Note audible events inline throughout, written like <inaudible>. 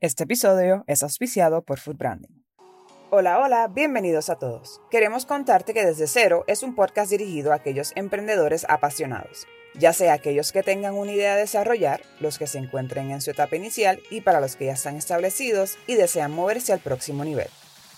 Este episodio es auspiciado por Food Branding. Hola, hola, bienvenidos a todos. Queremos contarte que Desde Cero es un podcast dirigido a aquellos emprendedores apasionados, ya sea aquellos que tengan una idea de desarrollar, los que se encuentren en su etapa inicial y para los que ya están establecidos y desean moverse al próximo nivel.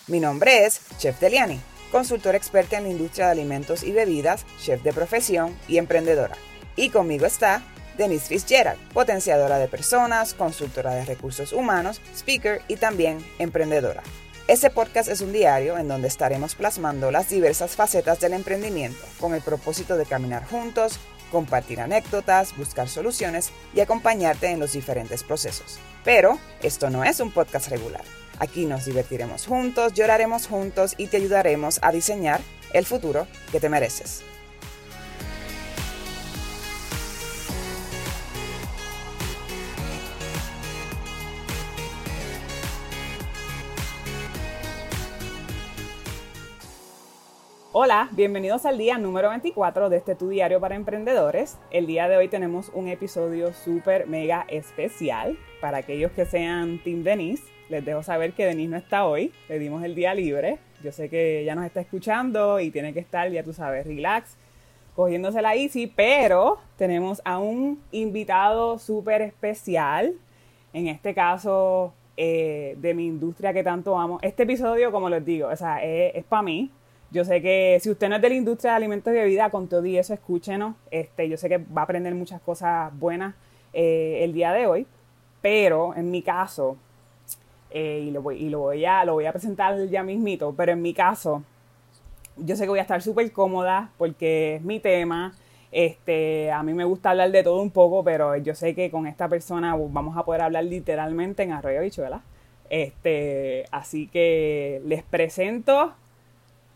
Mi nombre es Chef Deliani, consultor experta en la industria de alimentos y bebidas, chef de profesión y emprendedora. Y conmigo está Denise Fitzgerald, potenciadora de personas, consultora de recursos humanos, speaker y también emprendedora. Este podcast es un diario en donde estaremos plasmando las diversas facetas del emprendimiento con el propósito de caminar juntos, compartir anécdotas, buscar soluciones y acompañarte en los diferentes procesos. Pero esto no es un podcast regular. Aquí nos divertiremos juntos, lloraremos juntos y te ayudaremos a diseñar el futuro que te mereces. Hola, bienvenidos al día número 24 de este Tu Diario para Emprendedores. El día de hoy tenemos un episodio súper mega especial para aquellos que sean Team Denise. Les dejo saber que Denise no está hoy, le dimos el día libre. Yo sé que ya nos está escuchando y tiene que estar, ya tú sabes, relax, cogiéndose la easy, pero tenemos a un invitado súper especial, en este caso eh, de mi industria que tanto amo. Este episodio, como les digo, o sea, es, es para mí, yo sé que si usted no es de la industria de alimentos y bebidas, con todo y eso, escúchenos. Este, yo sé que va a aprender muchas cosas buenas eh, el día de hoy, pero en mi caso, eh, y, lo voy, y lo, voy a, lo voy a presentar ya mismito, pero en mi caso, yo sé que voy a estar súper cómoda porque es mi tema. Este, a mí me gusta hablar de todo un poco, pero yo sé que con esta persona vamos a poder hablar literalmente en arroyo bichuela. Este, así que les presento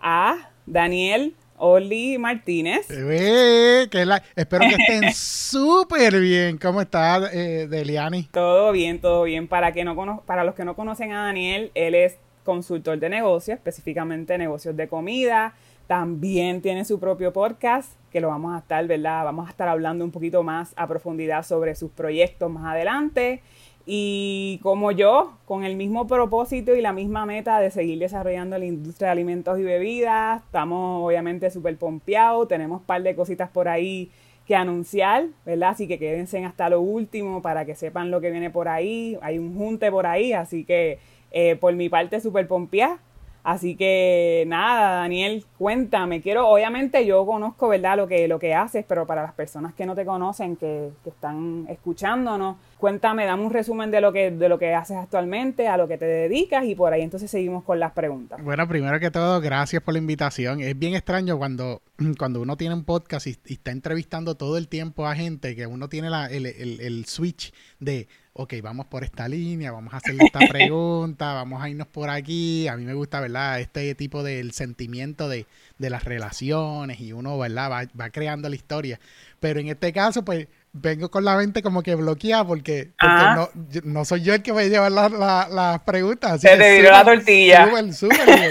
a Daniel Oli Martínez. que espero que estén <laughs> súper bien. ¿Cómo está, eh, Deliani? Todo bien, todo bien. Para, que no para los que no conocen a Daniel, él es consultor de negocios, específicamente negocios de comida. También tiene su propio podcast, que lo vamos a estar, ¿verdad? Vamos a estar hablando un poquito más a profundidad sobre sus proyectos más adelante. Y como yo, con el mismo propósito y la misma meta de seguir desarrollando la industria de alimentos y bebidas, estamos obviamente súper pompeados, tenemos un par de cositas por ahí que anunciar, ¿verdad? Así que quédense hasta lo último para que sepan lo que viene por ahí. Hay un junte por ahí, así que eh, por mi parte súper pompeada. Así que nada, Daniel, cuéntame. Quiero, obviamente yo conozco, ¿verdad? Lo que, lo que haces, pero para las personas que no te conocen, que, que están escuchándonos, cuéntame, dame un resumen de lo que de lo que haces actualmente, a lo que te dedicas y por ahí entonces seguimos con las preguntas. Bueno, primero que todo, gracias por la invitación. Es bien extraño cuando, <clears throat> cuando uno tiene un podcast y, está entrevistando todo el tiempo a gente que uno tiene la, el, el, el switch de ok, vamos por esta línea, vamos a hacerle esta pregunta, vamos a irnos por aquí. A mí me gusta, ¿verdad? Este tipo del sentimiento de, de las relaciones y uno, ¿verdad? Va, va, creando la historia. Pero en este caso, pues vengo con la mente como que bloqueada porque, no, no, soy yo el que voy a llevar las la, preguntas. Se te viró la tortilla. Súper, súper bien.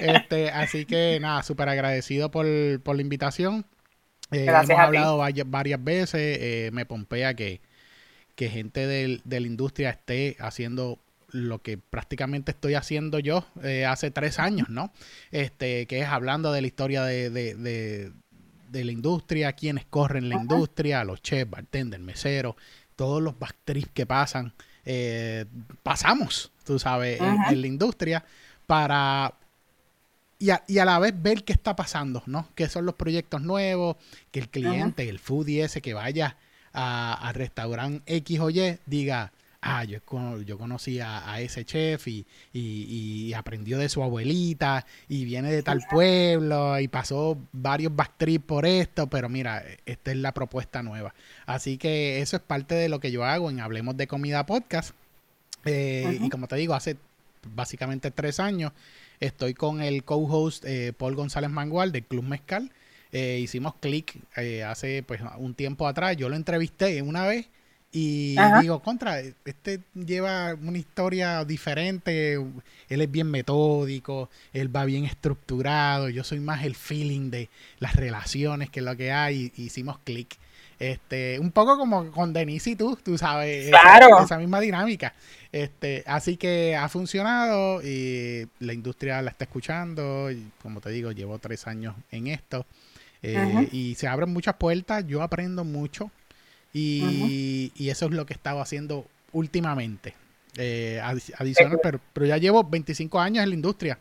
<laughs> este, así que nada, súper agradecido por, por, la invitación. Eh, hemos hablado varias, veces, eh, me pompea que, que gente de, de, la industria esté haciendo lo que prácticamente estoy haciendo yo eh, hace tres años, ¿no? Este, que es hablando de la historia de, de de la industria, quienes corren la industria, los chefs, bartenders, meseros, todos los backtrips que pasan, eh, pasamos, tú sabes, en, la industria para... Y a, y a, la vez ver qué está pasando, ¿no? ¿Qué son los proyectos nuevos? Que el cliente, el foodie ese que vaya a, restaurante X o Y diga, ah, yo, yo conocí a, ese chef y, y, aprendió de su abuelita y viene de tal pueblo y pasó varios backtrips por esto, pero mira, esta es la propuesta nueva. Así que eso es parte de lo que yo hago en Hablemos de Comida Podcast. Eh, y como te digo, hace básicamente tres años estoy con el co-host eh, Paul González Mangual del Club Mezcal. Eh, hicimos clic hace pues un tiempo atrás. Yo lo entrevisté una vez y digo, contra, este lleva una historia diferente, él es bien metódico, él va bien estructurado, yo soy más el feeling de las relaciones que lo que hay, hicimos clic. Este, un poco como con Denise y tú, tú sabes, esa, misma dinámica. Este, así que ha funcionado y la industria la está escuchando. Y como te digo, llevo tres años en esto. Eh, y se abren muchas puertas, yo aprendo mucho y, eso es lo que he estado haciendo últimamente. Eh, adicional, pero, pero, ya llevo 25 años en la industria.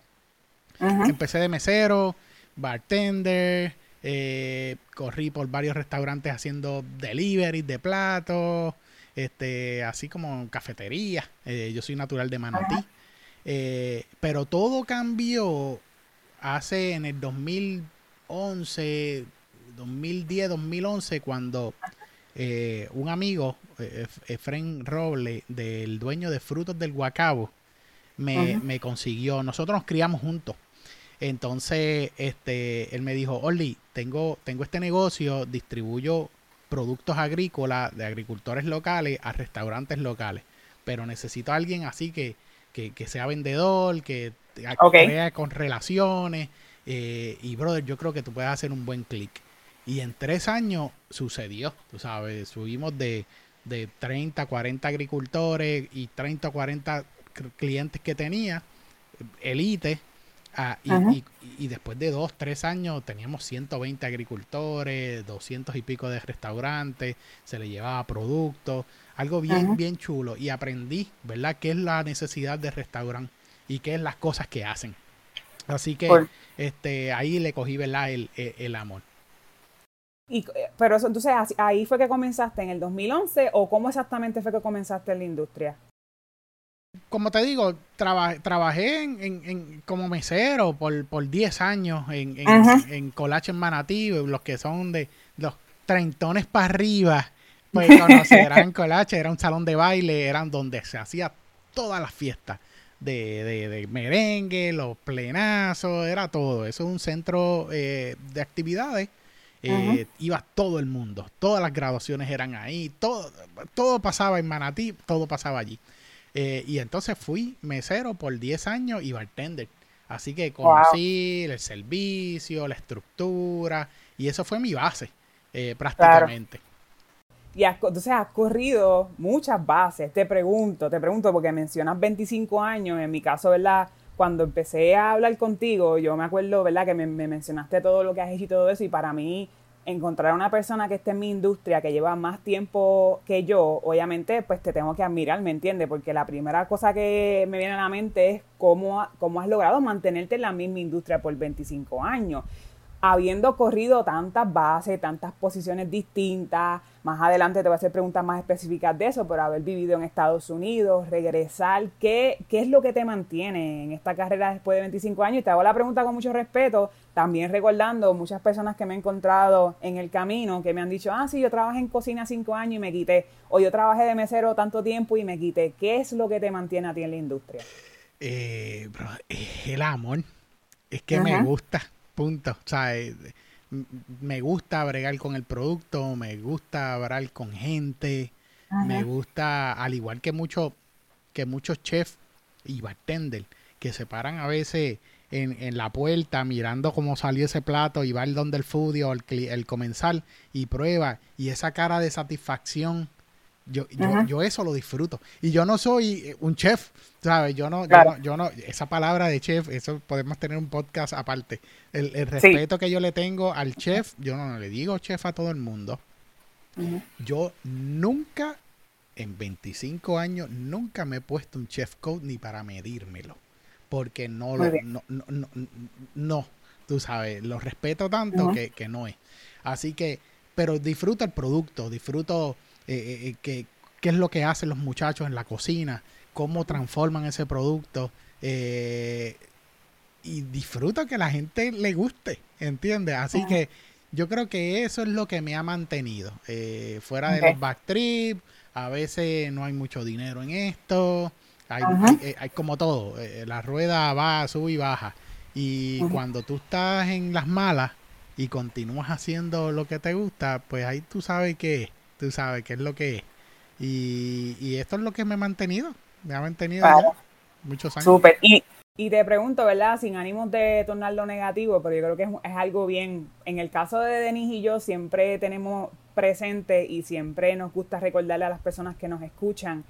Empecé de mesero, bartender, eh, corrí por varios restaurantes haciendo delivery de platos, este, así como cafetería. Eh, yo soy natural de Manatí. Eh, pero todo cambió hace en el 2011, 2010, 2011, cuando un amigo, Efren Roble, del dueño de Frutos del Guacabo, me, me consiguió. Nosotros nos criamos juntos. Entonces, este, él me dijo, Oli, tengo, tengo este negocio, distribuyo productos agrícolas de agricultores locales a restaurantes locales, pero necesito a alguien así que, que, sea vendedor, que crea con relaciones. Eh, y, brother, yo creo que tú puedes hacer un buen clic. Y en tres años sucedió, tú sabes, subimos de, de 30, 40 agricultores y 30 o 40 clientes que tenía, elite, Ah, y, después de dos, tres años teníamos 120 agricultores, 200 y pico de restaurantes, se le llevaba productos, algo bien, bien chulo. Y aprendí, ¿verdad?, qué es la necesidad de restaurante y qué es las cosas que hacen. Así que este ahí le cogí, ¿verdad?, el, el, amor. Y, eh, pero eso, entonces, ahí fue que comenzaste en el 2011 o cómo exactamente fue que comenzaste en la industria? como te digo, trabajé en, como mesero por, por 10 años en, en, Colache en Manatí, los que son de los treintones para arriba, pues <laughs> conocerán Colache, era un salón de baile, eran donde se hacía todas las fiestas de, de, merengue, los plenazos, era todo. Eso es un centro eh, de actividades. Eh, iba todo el mundo, todas las graduaciones eran ahí, todo, todo pasaba en Manatí, todo pasaba allí. Eh, y entonces fui mesero por 10 años y bartender. Así que conocí el servicio, la estructura, y eso fue mi base, eh, prácticamente. Y entonces has corrido muchas bases. Te pregunto, te pregunto, porque mencionas 25 años, en mi caso, ¿verdad? Cuando empecé a hablar contigo, yo me acuerdo, ¿verdad? Que me, me mencionaste todo lo que has hecho y todo eso, y para mí encontrar a una persona que esté en mi industria, que lleva más tiempo que yo, obviamente, pues te tengo que admirar, ¿me entiendes? Porque la primera cosa que me viene a la mente es cómo, cómo has logrado mantenerte en la misma industria por 25 años habiendo corrido tantas bases, tantas posiciones distintas, más adelante te voy a hacer preguntas más específicas de eso, pero haber vivido en Estados Unidos, regresar, ¿qué, ¿qué es lo que te mantiene en esta carrera después de 25 años? Y te hago la pregunta con mucho respeto, también recordando muchas personas que me he encontrado en el camino que me han dicho, ah, sí, yo trabajé en cocina 5 años y me quité, o yo trabajé de mesero tanto tiempo y me quité. ¿Qué es lo que te mantiene a ti en la industria? Eh, el amor, es que me gusta Punto. O sea, eh, me gusta bregar con el producto, me gusta hablar con gente, me gusta, al igual que muchos que muchos chefs y bartender que se paran a veces en, en, la puerta mirando cómo salió ese plato y va el donde el foodie o el, el comensal y prueba y esa cara de satisfacción yo, yo, yo, eso lo disfruto. Y yo no soy eh, un chef, ¿sabes? Yo no, yo no, esa palabra de chef, eso podemos tener un podcast aparte. El, respeto que yo le tengo al chef, yo no, le digo chef a todo el mundo. Yo nunca, en 25 años, nunca me he puesto un chef code ni para medírmelo. Porque no lo, no, no, no, no, tú sabes, lo respeto tanto que, que no es. Así que, pero disfruto el producto, disfruto eh, eh, eh, qué, qué, es lo que hacen los muchachos en la cocina, cómo transforman ese producto. y disfruto que la gente le guste, ¿entiendes? Así que yo creo que eso es lo que me ha mantenido. fuera de los backtrips, a veces no hay mucho dinero en esto. Hay, hay, como todo, la rueda va, sube y baja. Y cuando tú estás en las malas y continúas haciendo lo que te gusta, pues ahí tú sabes que tú sabes qué es lo que es. Y, esto es lo que me ha mantenido, me ha mantenido muchos años. Súper. Y, y te pregunto, ¿verdad? Sin ánimos de tornarlo negativo, pero yo creo que es, algo bien. En el caso de Denis y yo, siempre tenemos, presentes y siempre nos gusta recordarle a las personas que nos escuchan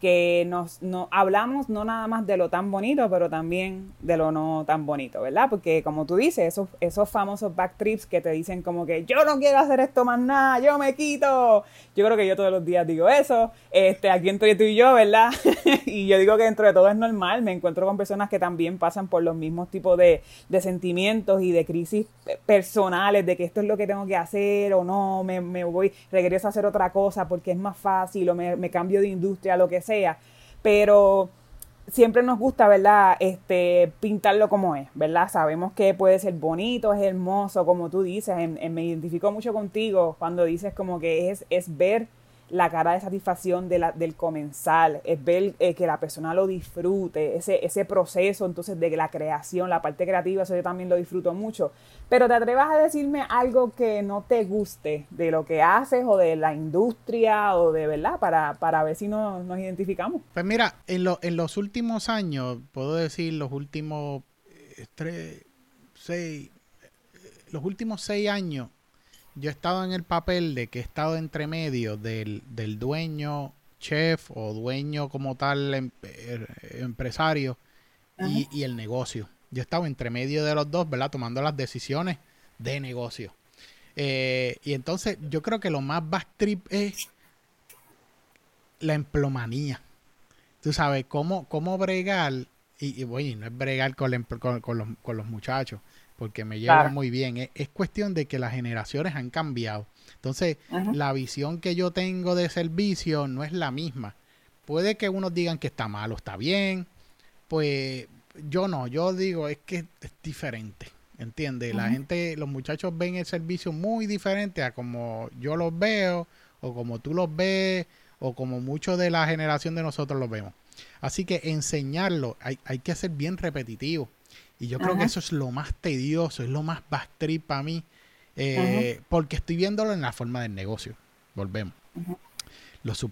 que nos, no, hablamos no nada más de lo tan bonito, pero también de lo no tan bonito, ¿verdad? Porque como tú dices, esos, esos famosos backtrips que te dicen como que yo no quiero hacer esto más nada, yo me quito. Yo creo que yo todos los días digo eso. Este, aquí entre tú y yo, ¿verdad? <laughs> y yo digo que dentro de todo es normal. Me encuentro con personas que también pasan por los mismos tipos de, de sentimientos y de crisis personales, de que esto es lo que tengo que hacer o no, me, me voy, regreso a hacer otra cosa porque es más fácil o me, me cambio de industria, lo que sea, pero siempre nos gusta, ¿verdad? Este, pintarlo como es, ¿verdad? Sabemos que puede ser bonito, es hermoso, como tú dices, me identifico mucho contigo cuando dices como que es, es ver la cara de satisfacción de la, del comenzar, es ver eh, que la persona lo disfrute, ese, ese proceso entonces de la creación, la parte creativa, eso yo también lo disfruto mucho. Pero te atrevas a decirme algo que no te guste de lo que haces o de la industria o de verdad, para, para ver si nos identificamos. Pues mira, en, lo, en los últimos años, puedo decir los últimos eh, tres, seis, eh, los últimos seis años, yo he estado en el papel de que he estado entre medio del, dueño chef o dueño como tal em, er, empresario y, el negocio. Yo he estado entre medio de los dos, ¿verdad? Tomando las decisiones de negocio. Eh, y entonces yo creo que lo más backtrip es la emplomanía. Tú sabes, cómo, cómo bregar, y, y no es bregar con, los, con los muchachos, porque me lleva muy bien. Es, cuestión de que las generaciones han cambiado. Entonces, la visión que yo tengo de servicio no es la misma. Puede que unos digan que está malo, está bien. Pues yo no, yo digo es que es diferente. ¿Entiendes? La gente, los muchachos ven el servicio muy diferente a como yo los veo, o como tú los ves, o como muchos de la generación de nosotros los vemos. Así que enseñarlo hay, hay que ser bien repetitivo. Y yo creo que eso es lo más tedioso, es lo más backtrip para mí, eh, porque estoy viéndolo en la forma del negocio. Volvemos. los,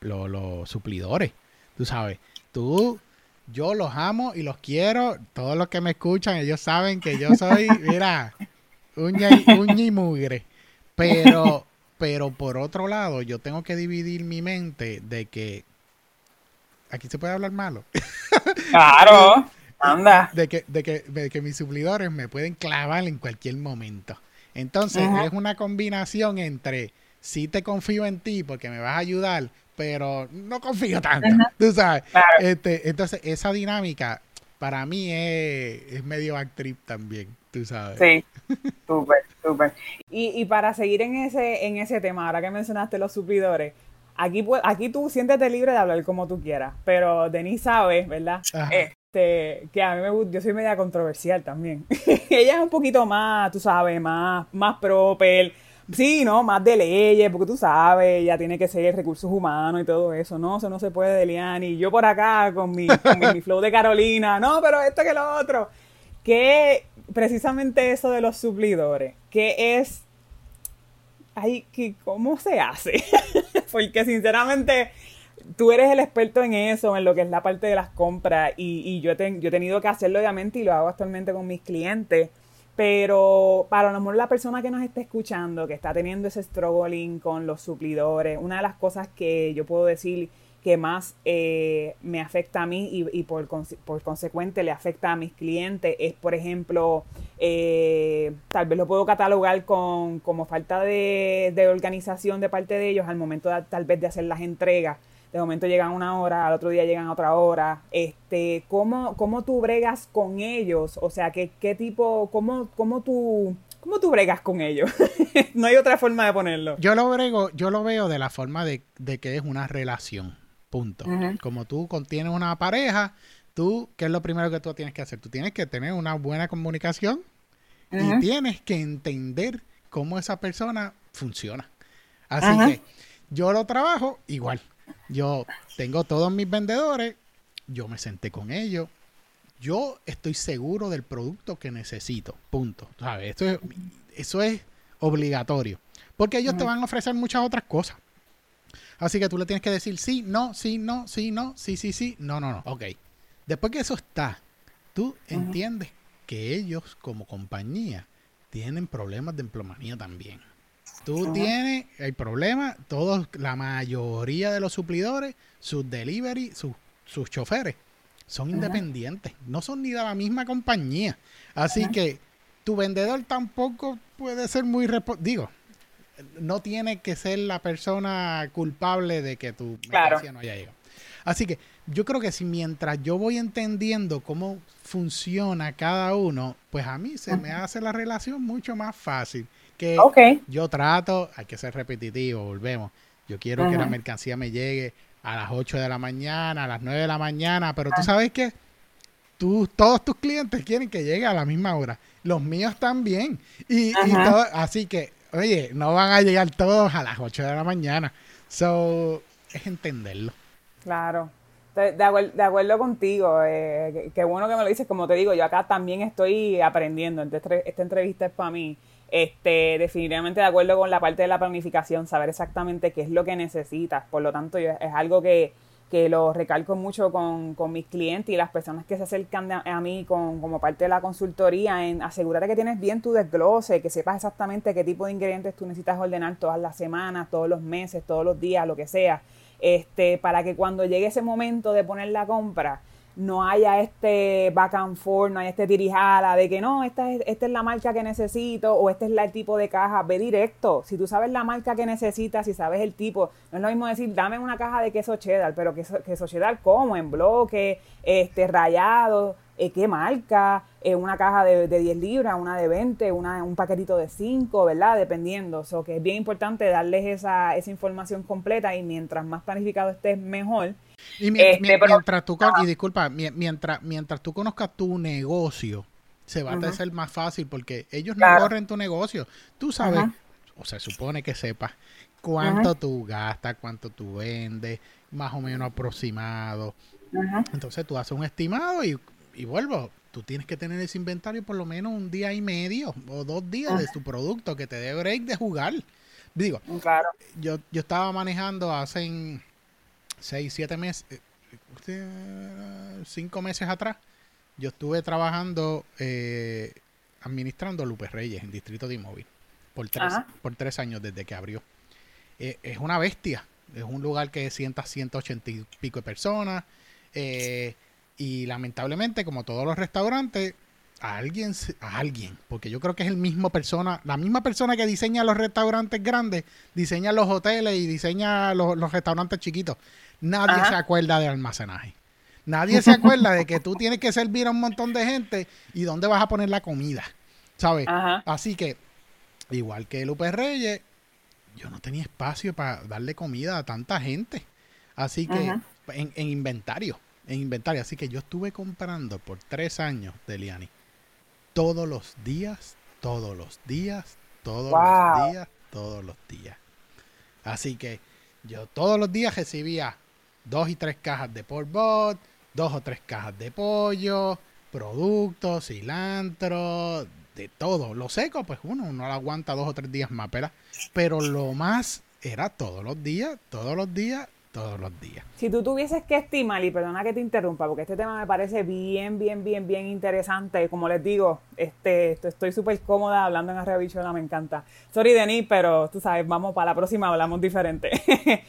los, suplidores, tú sabes, tú, yo los amo y los quiero, todos los que me escuchan, ellos saben que yo soy, <laughs> mira, uña y, mugre, pero, pero por otro lado, yo tengo que dividir mi mente de que aquí se puede hablar malo. Claro. <laughs> Anda. De que, de, que, de que mis suplidores me pueden clavar en cualquier momento. Entonces, es una combinación entre sí te confío en ti porque me vas a ayudar, pero no confío tanto. <laughs> Tú sabes. Este, entonces, esa dinámica para mí es, medio actriz también, tú sabes. Sí, súper, súper. Y, y para seguir en ese, en ese tema, ahora que mencionaste los suplidores, aquí, aquí tú siéntete libre de hablar como tú quieras, pero Denise sabe, ¿verdad? Eh, este, que a mí me gusta, yo soy media controversial también. <laughs> Ella es un poquito más, tú sabes, más, más proper. Sí, ¿no? Más de leyes, porque tú sabes, ella tiene que ser recursos humanos y todo eso, ¿no? Eso no se puede deliar. Y yo por acá con mi, con mi, flow de Carolina, no, pero esto que lo otro. Que precisamente eso de los suplidores, que es ay, que cómo se hace. <laughs> Porque sinceramente tú eres el experto en eso, en lo que es la parte de las compras, y, yo, yo he tenido que hacerlo obviamente y lo hago actualmente con mis clientes. Pero para lo mejor la persona que nos está escuchando, que está teniendo ese struggling con los suplidores, una de las cosas que yo puedo decir que más eh, me afecta a mí y, por, por, consecuente le afecta a mis clientes es, por ejemplo, eh, tal vez lo puedo catalogar con, como falta de, de, organización de parte de ellos al momento de, tal vez de hacer las entregas de momento llegan una hora, al otro día llegan a otra hora. Este, ¿cómo, cómo tú bregas con ellos? O sea, ¿qué, qué tipo, cómo, cómo tú, cómo tú bregas con ellos? <laughs> no hay otra forma de ponerlo. Yo lo brego, yo lo veo de la forma de, que es una relación. Punto. Como tú contienes una pareja, tú, ¿qué es lo primero que tú tienes que hacer? Tú tienes que tener una buena comunicación y tienes que entender cómo esa persona funciona. Así que yo lo trabajo igual. Yo tengo todos mis vendedores, yo me senté con ellos, yo estoy seguro del producto que necesito, punto. ¿Sabes? Eso es, eso es obligatorio, porque ellos te van a ofrecer muchas otras cosas. Así que tú le tienes que decir sí, no, sí, no, sí, no, sí, sí, sí, no, no, no. Ok. Después que eso está, tú entiendes que ellos como compañía tienen problemas de emplomanía también. Tú tienes el problema, todos, la mayoría de los suplidores, sus delivery, sus, sus choferes, son independientes, no son ni de la misma compañía. Así que tu vendedor tampoco puede ser muy digo, no tiene que ser la persona culpable de que tu mercancía no haya llegado. Así que yo creo que si mientras yo voy entendiendo cómo funciona cada uno, pues a mí se me hace la relación mucho más fácil. Que yo trato, hay que ser repetitivo, volvemos. Yo quiero que la mercancía me llegue a las 8 de la mañana, a las 9 de la mañana, pero tú sabes que tú, todos tus clientes quieren que llegue a la misma hora. Los míos también. Y, y todo, así que, oye, no van a llegar todos a las 8 de la mañana. So, es entenderlo. Claro. De, de, acuerdo contigo, eh, qué bueno que me lo dices, como te digo, yo acá también estoy aprendiendo, este, esta entrevista es para mí, este, definitivamente de acuerdo con la parte de la planificación, saber exactamente qué es lo que necesitas, por lo tanto es algo que, que lo recalco mucho con, con, mis clientes y las personas que se acercan a, mí con, como parte de la consultoría en asegurarte que tienes bien tu desglose, que sepas exactamente qué tipo de ingredientes tú necesitas ordenar todas las semanas, todos los meses, todos los días, lo que sea. Este, para que cuando llegue ese momento de poner la compra, no haya este back and forth, no haya este tirijala de que no, esta es, esta es la marca que necesito o este es el tipo de caja. Ve directo. Si tú sabes la marca que necesitas, si sabes el tipo, no es lo mismo decir, dame una caja de queso cheddar, pero queso, queso cheddar como, en bloque, este, rayado, eh, qué marca, eh, una caja de, de, 10 libras, una de 20, una, un paquetito de 5, ¿verdad? Dependiendo. O so, que es bien importante darles esa, esa información completa y mientras más planificado estés, mejor. Y este, mientras tú, y disculpa, mientras, mientras tú conozcas tu negocio, se va a hacer más fácil porque ellos no corren tu negocio. Tú sabes, o se supone que sepas cuánto tú gastas, cuánto tú vendes, más o menos aproximado. Entonces tú haces un estimado y y vuelvo, tú tienes que tener ese inventario por lo menos un día y medio o dos días de tu producto que te dé break de jugar. Digo, claro. yo, yo estaba manejando hace seis, siete meses, eh, cinco meses atrás, yo estuve trabajando eh, administrando Lupe Reyes en Distrito de Inmóvil por tres, por tres años desde que abrió. Eh, es una bestia, es un lugar que sienta 180 y pico de personas. Eh, y lamentablemente, como todos los restaurantes, a alguien, a alguien, porque yo creo que es el mismo persona, la misma persona que diseña los restaurantes grandes, diseña los hoteles y diseña los, restaurantes chiquitos. Nadie se acuerda de almacenaje. Nadie se acuerda de que tú tienes que servir a un montón de gente y dónde vas a poner la comida. ¿Sabes? Así que, igual que Lupe Reyes, yo no tenía espacio para darle comida a tanta gente. Así que, en, en inventario en inventario. Así que yo estuve comprando por tres años de Liani. Todos los días, todos los días, todos los días, todos los días. Así que yo todos los días recibía dos y tres cajas de pork dos o tres cajas de pollo, productos, cilantro, de todo. Lo seco, pues uno no lo aguanta dos o tres días más, Pero lo más era todos los días, todos los días, todos los días. Si tú tuvieses que estimar, y perdona que te interrumpa, porque este tema me parece bien, bien, bien, bien interesante. Como les digo, este, estoy súper cómoda hablando en Arreo me encanta. Sorry, Denis, pero tú sabes, vamos para la próxima, hablamos diferente. <laughs>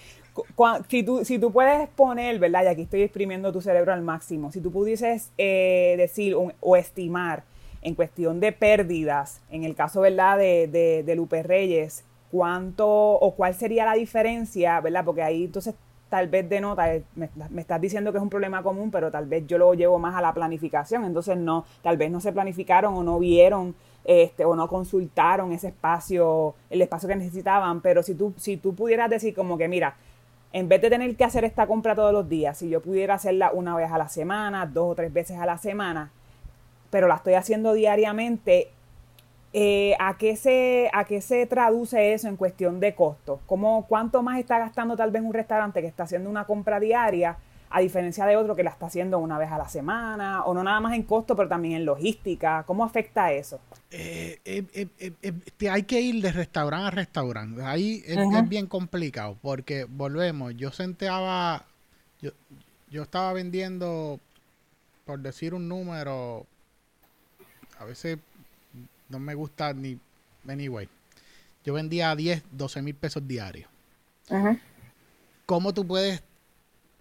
si, tú, si tú puedes poner, ¿verdad? Y aquí estoy exprimiendo tu cerebro al máximo. Si tú pudieses eh, decir o estimar en cuestión de pérdidas, en el caso, ¿verdad? De, de, de Lupe Reyes, cuánto o cuál sería la diferencia, ¿verdad? Porque ahí entonces tal vez denota, eh, me, me, estás diciendo que es un problema común, pero tal vez yo lo llevo más a la planificación, entonces no, tal vez no se planificaron o no vieron este, o no consultaron ese espacio, el espacio que necesitaban, pero si tú, si tú pudieras decir como que, mira, en vez de tener que hacer esta compra todos los días, si yo pudiera hacerla una vez a la semana, dos o tres veces a la semana, pero la estoy haciendo diariamente, eh, ¿a, qué se, ¿A qué se traduce eso en cuestión de costo? ¿Cómo, ¿Cuánto más está gastando tal vez un restaurante que está haciendo una compra diaria a diferencia de otro que la está haciendo una vez a la semana? O no nada más en costo, pero también en logística. ¿Cómo afecta eso? Eh, eh, hay que ir de restaurante a restaurante. Ahí es, bien complicado porque volvemos. Yo sentaba, yo, yo estaba vendiendo, por decir un número, a veces no me gusta ni. Anyway. yo vendía 10, 12 mil pesos diarios. ¿Cómo tú puedes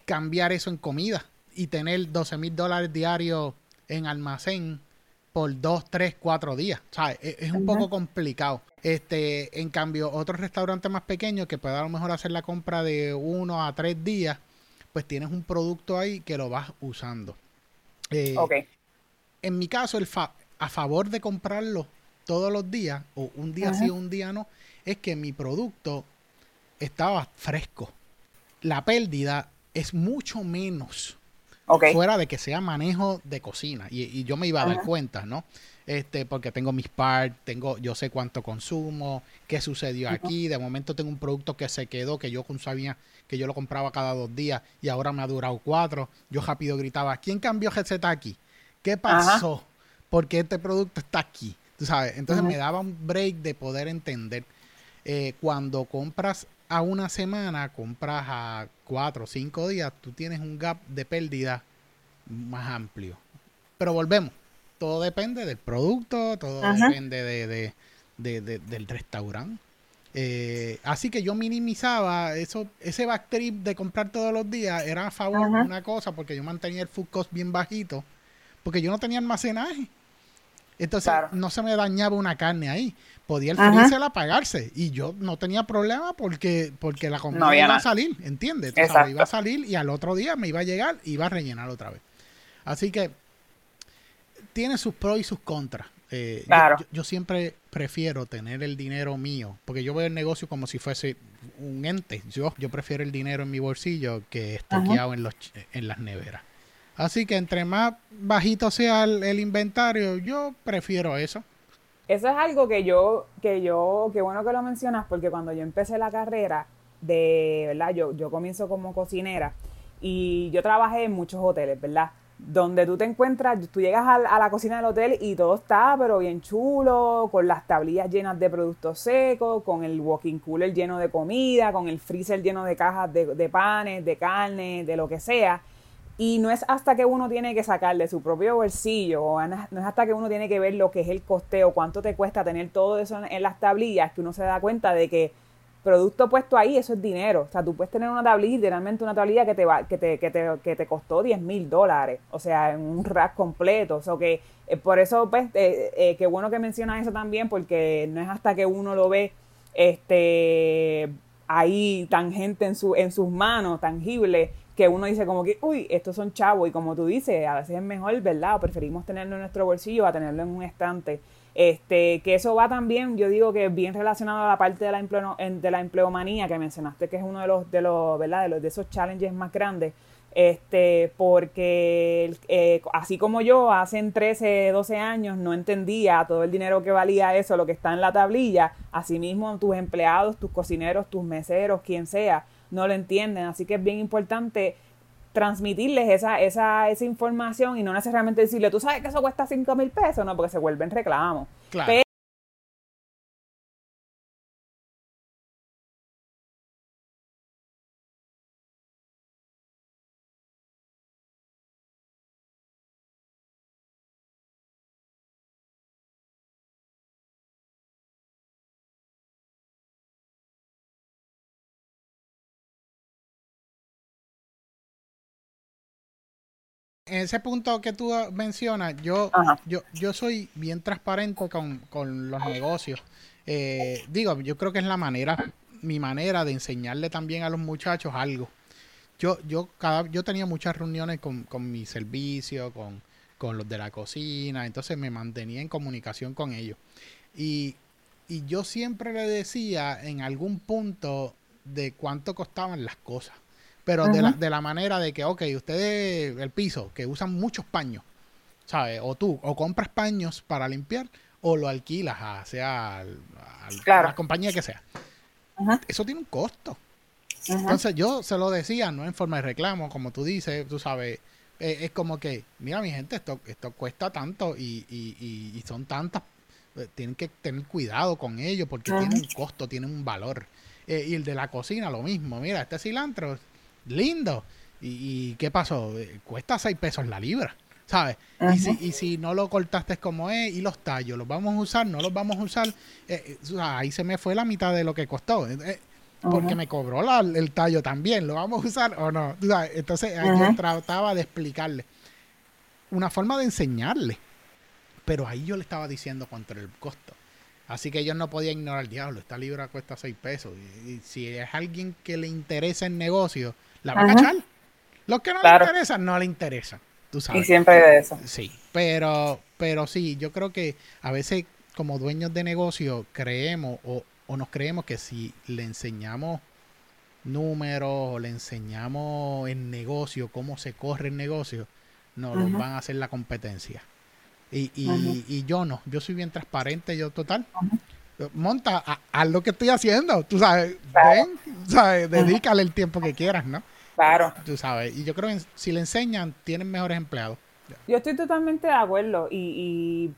cambiar eso en comida y tener 12 mil dólares diarios en almacén por 2, 3, 4 días? E, es, un poco complicado. Este, en cambio, otros restaurantes más pequeños que puedan a lo mejor hacer la compra de 1 a 3 días, pues tienes un producto ahí que lo vas usando. Eh, en mi caso, el a favor de comprarlo todos los días, o un día sí o un día no, es que mi producto estaba fresco. La pérdida es mucho menos. Fuera de que sea manejo de cocina. Y, yo me iba a dar cuenta, ¿no? Este, porque tengo mis parts, tengo, yo sé cuánto consumo, qué sucedió aquí. De momento tengo un producto que se quedó, que yo sabía que yo lo compraba cada dos días y ahora me ha durado cuatro. Yo rápido gritaba, ¿quién cambió receta aquí? ¿Qué pasó? Porque este producto está aquí. ¿Tú sabes? Entonces me daba un break de poder entender. Eh, cuando compras a una semana, compras a cuatro o cinco días, tú tienes un gap de pérdida más amplio. Pero volvemos. Todo depende del producto, todo depende de, del restaurante. Eh, así que yo minimizaba eso, ese backtrip de comprar todos los días era a favor de una cosa porque yo mantenía el food cost bien bajito porque yo no tenía almacenaje. Entonces no se me dañaba una carne ahí. Podía el freezer apagarse y yo no tenía problema porque, porque la comida iba a salir, ¿entiendes? iba a salir y al otro día me iba a llegar y iba a rellenar otra vez. Así que tiene sus pros y sus contras. Eh, yo, siempre prefiero tener el dinero mío, porque yo veo el negocio como si fuese un ente. Yo, yo prefiero el dinero en mi bolsillo que estoqueado en, los, en las neveras. Así que entre más bajito sea el, inventario, yo prefiero eso. Eso es algo que yo, que yo, qué bueno que lo mencionas, porque cuando yo empecé la carrera de, ¿verdad? Yo, yo comienzo como cocinera y yo trabajé en muchos hoteles, ¿verdad? Donde tú te encuentras, tú llegas a, a, la cocina del hotel y todo está, pero bien chulo, con las tablillas llenas de productos secos, con el walking cooler lleno de comida, con el freezer lleno de cajas de, de panes, de carne, de lo que sea. Y no es hasta que uno tiene que sacar de su propio bolsillo, o no es hasta que uno tiene que ver lo que es el costeo, cuánto te cuesta tener todo eso en, las tablillas, que uno se da cuenta de que producto puesto ahí, eso es dinero. O sea, tú puedes tener una tablilla, literalmente una tablilla que te, va, que te, que te, que te costó 10 mil dólares, o sea, en un rack completo. O sea, que eh, por eso, pues, eh, eh, qué bueno que mencionas eso también, porque no es hasta que uno lo ve este ahí tangente en, su, en sus manos, tangible, que uno dice como que, uy, estos son chavos, y como tú dices, a veces es mejor, ¿verdad? O preferimos tenerlo en nuestro bolsillo a tenerlo en un estante. Este, que eso va también, yo digo que bien relacionado a la parte de la, empleo, de la empleomanía que mencionaste, que es uno de los, de los, ¿verdad? De, los, de esos challenges más grandes. Este, porque eh, así como yo, hace 13, 12 años no entendía todo el dinero que valía eso, lo que está en la tablilla, asimismo tus empleados, tus cocineros, tus meseros, quien sea, no lo entienden. Así que es bien importante transmitirles esa, esa, esa información y no necesariamente decirle, tú sabes que eso cuesta 5 mil pesos, no, porque se vuelven reclamos. Claro. En ese punto que tú mencionas, yo, yo, yo soy bien transparente con, los negocios. Eh, digo, yo creo que es la manera, mi manera de enseñarle también a los muchachos algo. Yo, yo, cada, yo tenía muchas reuniones con, con mi servicio, con, con los de la cocina, entonces me mantenía en comunicación con ellos. Y, y yo siempre le decía en algún punto de cuánto costaban las cosas. Pero de, la, de la manera de que, ok, ustedes, el piso, que usan muchos paños, ¿sabes? O tú, o compras paños para limpiar, o lo alquilas a, sea a la compañía que sea. Eso tiene un costo. Entonces yo se lo decía, no en forma de reclamo, como tú dices, tú sabes, eh, es como que, mira mi gente, esto, esto cuesta tanto y, y, y, son tantas, eh, tienen que tener cuidado con ello porque tiene un costo, tiene un valor. Eh, y el de la cocina, lo mismo, mira, este cilantro lindo. ¿Y, qué pasó? Eh, cuesta 6 pesos la libra. ¿sabes? y, si, y si no lo cortaste como es, y los tallos, ¿los vamos a usar? ¿No los vamos a usar? Eh, eh, ahí se me fue la mitad de lo que costó. Eh, porque me cobró el tallo también, ¿lo vamos a usar o no? Entonces yo trataba de explicarle una forma de enseñarle. Pero ahí yo le estaba diciendo cuánto era el costo. Así que ellos no podían ignorar diablo. Esta libra cuesta 6 pesos. Y, si es alguien que le interesa el negocio, la va a cachar. Los que no le interesan, no le interesan. Tú sabes. Y siempre de eso. Sí, pero, pero sí, yo creo que a veces como dueños de negocio creemos o, o nos creemos que si le enseñamos números o le enseñamos el negocio, cómo se corre el negocio, no los van a hacer la competencia. Y, y, y, yo no, yo soy bien transparente, yo total. Monta, haz lo que estoy haciendo, tú sabes, ven, sabes, dedícale el tiempo que quieras, ¿no? Claro. Tú sabes, y yo creo que si le enseñan, tienen mejores empleados. Yo estoy totalmente de acuerdo y,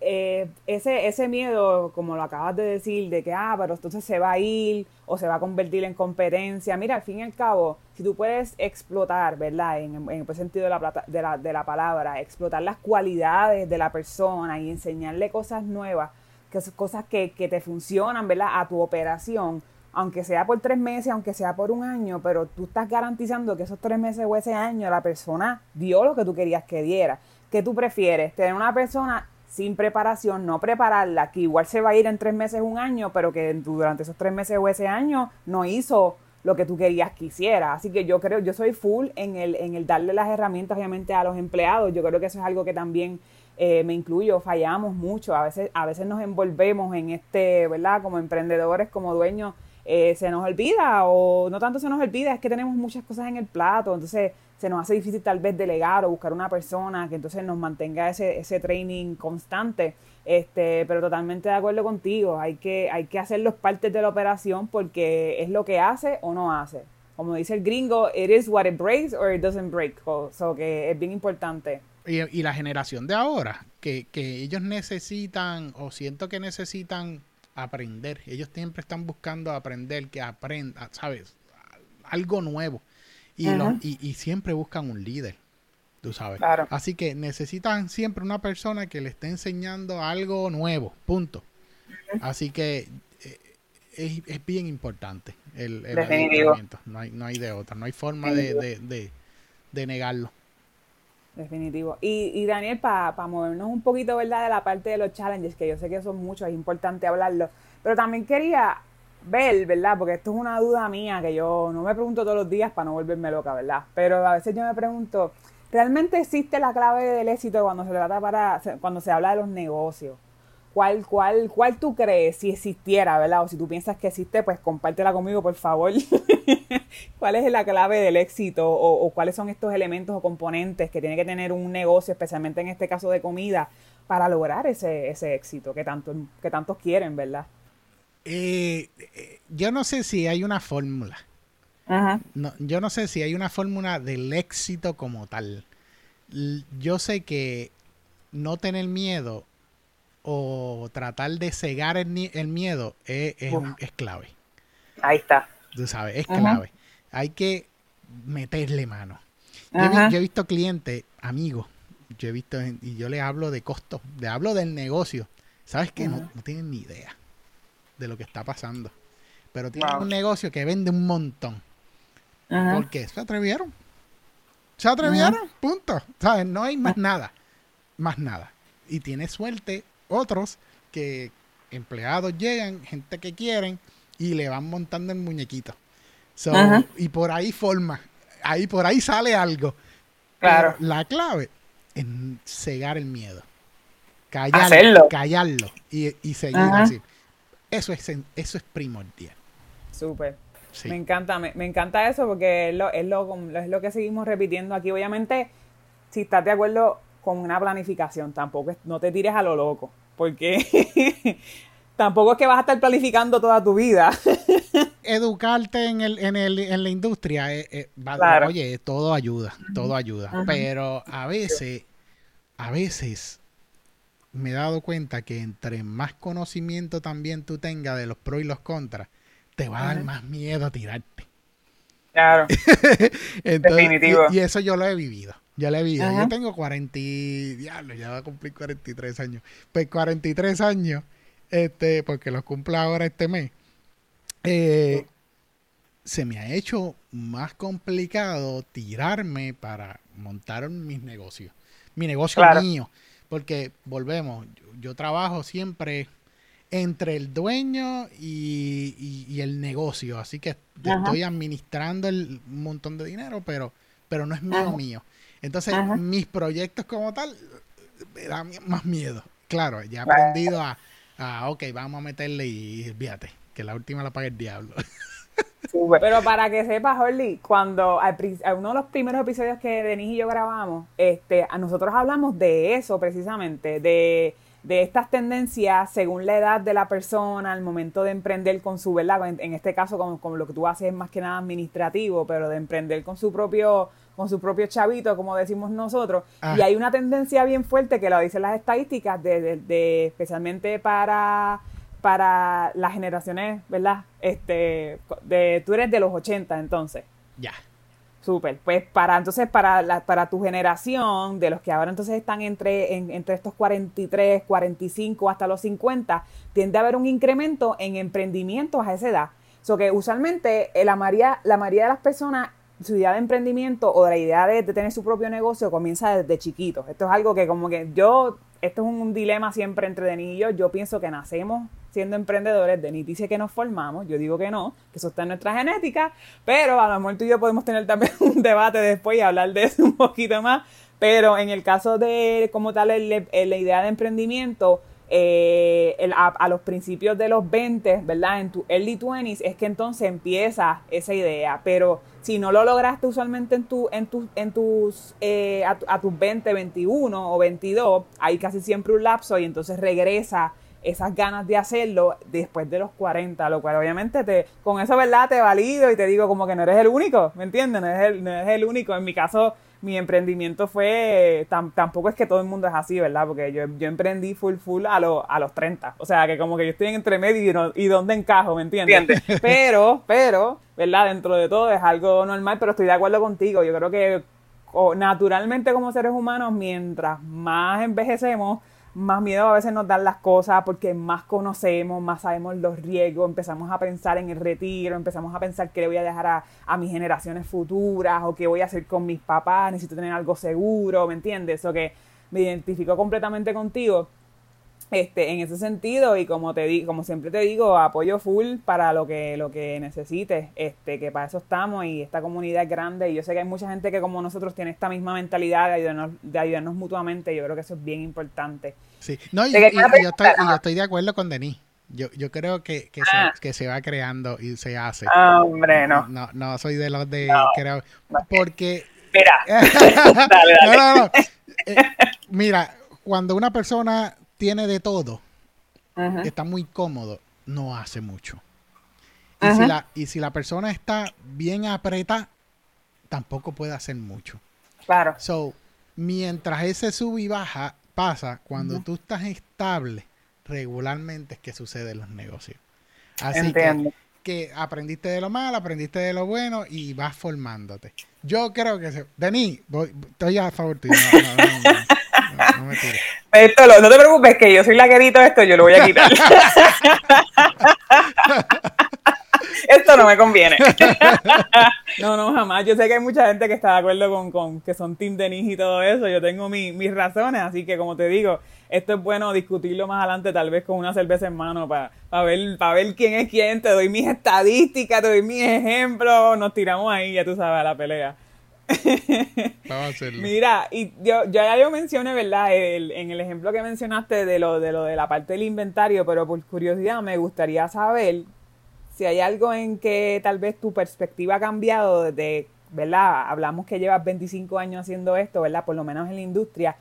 eh, ese, ese miedo, como lo acabas de decir, de que, ah, pero entonces se va a ir o se va a convertir en competencia. Mira, al fin y al cabo, si tú puedes explotar, ¿verdad? En, el sentido de la, de, la, de la palabra, explotar las cualidades de la persona y enseñarle cosas nuevas, que cosas que, que te funcionan, ¿verdad? A tu operación, aunque sea por tres meses, aunque sea por un año, pero tú estás garantizando que esos tres meses o ese año la persona dio lo que tú querías que diera. ¿Qué tú prefieres? Tener una persona sin preparación, no prepararla, que igual se va a ir en tres meses, un año, pero que durante esos tres meses o ese año no hizo lo que tú querías que hiciera. Así que yo creo, yo soy full en el, en el darle las herramientas, obviamente, a los empleados. Yo creo que eso es algo que también eh, me incluyo, fallamos mucho. A veces, a veces nos envolvemos en este, ¿verdad? Como emprendedores, como dueños, eh, se nos olvida, o no tanto se nos olvida, es que tenemos muchas cosas en el plato. Entonces, se nos hace difícil tal vez delegar o buscar una persona que entonces nos mantenga ese, ese training constante. Este, pero totalmente de acuerdo contigo, hay que, hay que hacer los partes de la operación porque es lo que hace o no hace. Como dice el gringo, it is what it breaks or it doesn't break. O so que es bien importante. Y, y la generación de ahora, que, que ellos necesitan, o siento que necesitan aprender. Ellos siempre están buscando aprender, que aprenda, ¿sabes? Algo nuevo y, siempre buscan un líder, tú sabes. Así que necesitan siempre una persona que le esté enseñando algo nuevo, punto. Así que eh, es, bien importante el, el No hay, no hay de otra, no hay forma de, de, negarlo. Definitivo. Y, y Daniel, para movernos un poquito, ¿verdad? De la parte de los challenges, que yo sé que son muchos, es importante hablarlo, pero también quería ver, ¿verdad? Porque esto es una duda mía que yo no me pregunto todos los días para no volverme loca, ¿verdad? Pero a veces yo me pregunto, ¿realmente existe la clave del éxito cuando se trata para, cuando se habla de los negocios? ¿Cuál, cuál, cuál tú crees si existiera, ¿verdad? O si tú piensas que existe, pues compártela conmigo, por favor. <laughs> ¿Cuál es la clave del éxito o, cuáles son estos elementos o componentes que tiene que tener un negocio, especialmente en este caso de comida, para lograr ese, ese éxito que, tanto, que tantos quieren, ¿verdad? Eh, yo no sé si hay una fórmula. yo no sé si hay una fórmula del éxito como tal. Yo sé que no tener miedo o tratar de cegar el, miedo es, es, clave. Ahí está. Tú sabes, es clave. Hay que meterle mano. Yo, he visto clientes, amigos, yo he visto, y yo le hablo de costo, le hablo del negocio. ¿Sabes qué? no tienen ni idea de lo que está pasando. Pero tiene un negocio que vende un montón. Porque se atrevieron. Se atrevieron, punto. ¿Sabes? No hay más nada. Más nada. Y tiene suerte otros que empleados llegan, gente que quieren, y le van montando el muñequito. y por ahí forma. Ahí por ahí sale algo. Claro. la clave es cegar el miedo. Callarlo. Callarlo. Y, y seguir así. Eso es, eso es primordial. Súper. Me encanta, me, encanta eso porque es lo, es, lo, es lo que seguimos repitiendo aquí. Obviamente, si estás de acuerdo con una planificación, tampoco no te tires a lo loco, porque <laughs> tampoco es que vas a estar planificando toda tu vida. <laughs> Educarte en, el, en, el, en la industria, eh, eh, oye, todo ayuda, todo ayuda, pero a veces, a veces me he dado cuenta que entre más conocimiento también tú tengas de los pros y los contras, te va a dar más miedo a tirarte. Claro. <laughs> Definitivo. Y, eso yo lo he vivido. Yo lo he vivido. Yo tengo 40, diablo, ya va a cumplir 43 años. Pues 43 años, este, porque los cumplo ahora este mes. Eh, se me ha hecho más complicado tirarme para montar mis negocios. Mi negocio mío. Porque volvemos, yo, trabajo siempre entre el dueño y, el negocio. Así que estoy administrando el montón de dinero, pero, pero no es mío mío. Entonces, mis proyectos como tal me dan más miedo. Claro, ya he aprendido a, a, ok, vamos a meterle y fíjate, que la última la paga el diablo. <laughs> Pero para que sepas, Holly, cuando a uno de los primeros episodios que Denise y yo grabamos, este, a nosotros hablamos de eso precisamente, de, estas tendencias según la edad de la persona, al momento de emprender con su, ¿verdad? En, este caso, como, lo que tú haces es más que nada administrativo, pero de emprender con su propio con su propio chavito, como decimos nosotros. Y hay una tendencia bien fuerte que lo dicen las estadísticas, de especialmente para para las generaciones, ¿verdad? Este, de, tú eres de los 80 entonces. Ya. Súper. Pues para entonces, para, la, para tu generación, de los que ahora entonces están entre, entre estos 43, 45 hasta los 50, tiende a haber un incremento en emprendimientos a esa edad. So que usualmente eh, la mayoría, la mayoría de las personas, su idea de emprendimiento o la idea de, de tener su propio negocio comienza desde chiquitos. Esto es algo que como que yo, esto es un dilema siempre entre Denis y yo. Yo pienso que nacemos siendo emprendedores. Denis dice que nos formamos, yo digo que no, que eso está en nuestra genética, pero a lo mejor tú y yo podemos tener también <laughs> un debate después y hablar de eso un poquito más. Pero en el caso de, como tal, la idea de emprendimiento, eh, a, los principios de los 20, ¿verdad? En tu early 20s es que entonces empieza esa idea. Pero si no lo lograste usualmente en, tu, en, tu, en tus, eh, a, tus 20, 21 o 22, hay casi siempre un lapso y entonces regresa esas ganas de hacerlo después de los 40, lo cual obviamente te, con eso, ¿verdad? Te valido y te digo como que no eres el único, ¿me entiendes? No eres el, no eres el único. En mi caso, mi emprendimiento fue, tampoco es que todo el mundo es así, ¿verdad? Porque yo, yo emprendí full full a, a los 30. O sea, que como que yo estoy en entre medio y, y dónde encajo, ¿me entiendes? <laughs> Pero, pero, ¿verdad? Dentro de todo es algo normal, pero estoy de acuerdo contigo. Yo creo que naturalmente como seres humanos, mientras más envejecemos, más miedo a veces nos dan las cosas porque más conocemos, más sabemos los riesgos, empezamos a pensar en el retiro, empezamos a pensar qué le voy a dejar a, a mis generaciones futuras o qué voy a hacer con mis papás, necesito tener algo seguro, ¿me entiendes? O que me identifico completamente contigo este, en ese sentido, y como te digo, como siempre te digo, apoyo full para lo que, lo que necesites, este, que para eso estamos, y esta comunidad es grande, y yo sé que hay mucha gente que como nosotros tiene esta misma mentalidad de ayudarnos, de ayudarnos mutuamente, yo creo que eso es bien importante. Sí, no, y, yo, estoy, yo estoy de acuerdo con Denis. Yo, yo creo que, que, se, ah. que se va creando y se hace. Ah, hombre, no. No, no soy de los de... creo, porque... Mira. <laughs> <laughs> dale, dale. No, no, eh, mira, cuando una persona tiene de todo, está muy cómodo, no hace mucho. Y si, la, y si la persona está bien apretada, tampoco puede hacer mucho. Claro. So, mientras ese sub y baja pasa, cuando tú estás estable, regularmente es que sucede en los negocios. Así que, que, aprendiste de lo malo, aprendiste de lo bueno y vas formándote. Yo creo que se... Denis, estoy a favor tuyo. No, <laughs> me Esto no te preocupes, que yo soy la que edito esto, yo lo voy a quitar. <laughs> esto no me conviene. <laughs> no, no, jamás. Yo sé que hay mucha gente que está de acuerdo con, con que son Team Denis y todo eso. Yo tengo mis razones, así que como te digo, esto es bueno discutirlo más adelante, tal vez con una cerveza en mano, para ver, para ver quién es quién. Te doy mis estadísticas, te doy mis ejemplos, nos tiramos ahí, ya tú sabes, a la pelea. Mira, y yo, ya yo mencioné, ¿verdad? en el ejemplo que mencionaste de lo, de lo de la parte del inventario, pero por curiosidad me gustaría saber si hay algo en que tal vez tu perspectiva ha cambiado desde, ¿verdad? Hablamos que llevas 25 años haciendo esto, ¿verdad? Por lo menos en la industria.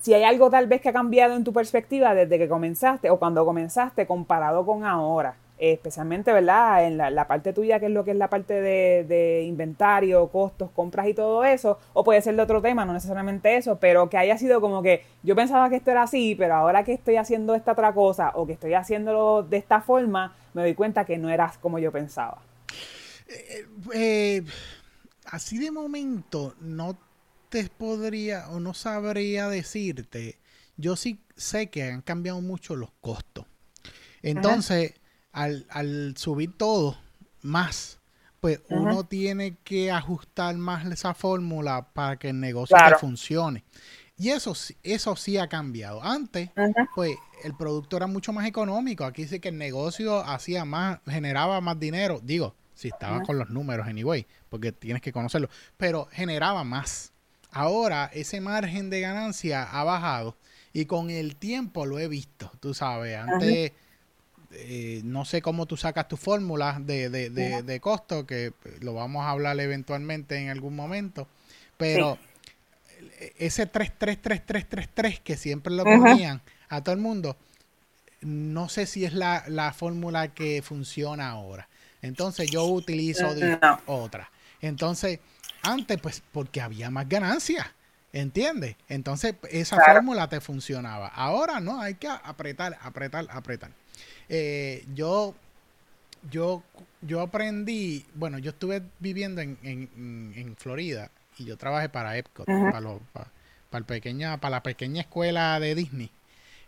Si hay algo tal vez que ha cambiado en tu perspectiva desde que comenzaste o cuando comenzaste comparado con ahora especialmente, ¿verdad? En la, parte tuya, que es lo que es la parte de, inventario, costos, compras y todo eso, o puede ser de otro tema, no necesariamente eso, pero que haya sido como que yo pensaba que esto era así, pero ahora que estoy haciendo esta otra cosa o que estoy haciéndolo de esta forma, me doy cuenta que no era como yo pensaba. Eh, eh, así de momento no te podría o no sabría decirte. Yo sí sé que han cambiado mucho los costos. Entonces, al, al, subir todo más, pues uno tiene que ajustar más esa fórmula para que el negocio funcione. Y eso, eso sí ha cambiado. Antes, pues el producto era mucho más económico. Aquí dice que el negocio hacía más, generaba más dinero. Digo, si estaba con los números anyway, porque tienes que conocerlo. Pero generaba más. Ahora ese margen de ganancia ha bajado y con el tiempo lo he visto, tú sabes. Antes eh, no sé cómo tú sacas tu fórmula de, de, de, costo, que lo vamos a hablar eventualmente en algún momento, pero ese 3-3-3-3-3-3 que siempre lo ponían a todo el mundo, no sé si es la, la fórmula que funciona ahora. Entonces yo utilizo otra. Entonces, antes, pues, porque había más ganancias. ¿Entiendes? Entonces, esa fórmula te funcionaba. Ahora no, hay que apretar, apretar, apretar. Eh, yo, yo, yo aprendí, bueno, yo estuve viviendo en, en, Florida y yo trabajé para Epcot, para, para, pequeña, para la pequeña escuela de Disney.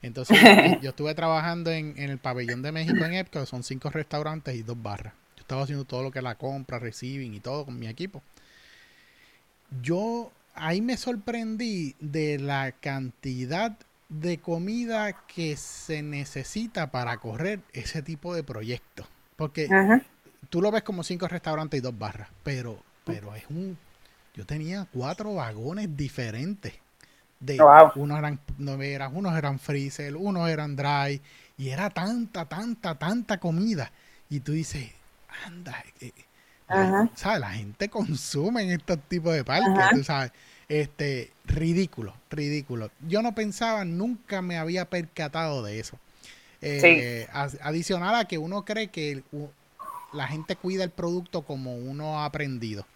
Entonces, <laughs> yo estuve trabajando en, en, el pabellón de México en Epcot, son cinco restaurantes y dos barras. Yo estaba haciendo todo lo que es la compra, receiving y todo con mi equipo yo ahí me sorprendí de la cantidad de comida que se necesita para correr ese tipo de proyectos. Porque tú lo ves como cinco restaurantes y dos barras, pero, pero es un... Yo tenía cuatro vagones diferentes. De, oh, unos eran unos eran freezer, unos eran dry, y era tanta, tanta, tanta comida. Y tú dices, anda, eh, ¿sabes? La gente consume en estos tipos de parques, tú sabes. Este, ridículo, ridículo. Yo no pensaba, nunca me había percatado de eso. Eh, adicional a que uno cree que la gente cuida el producto como uno ha aprendido.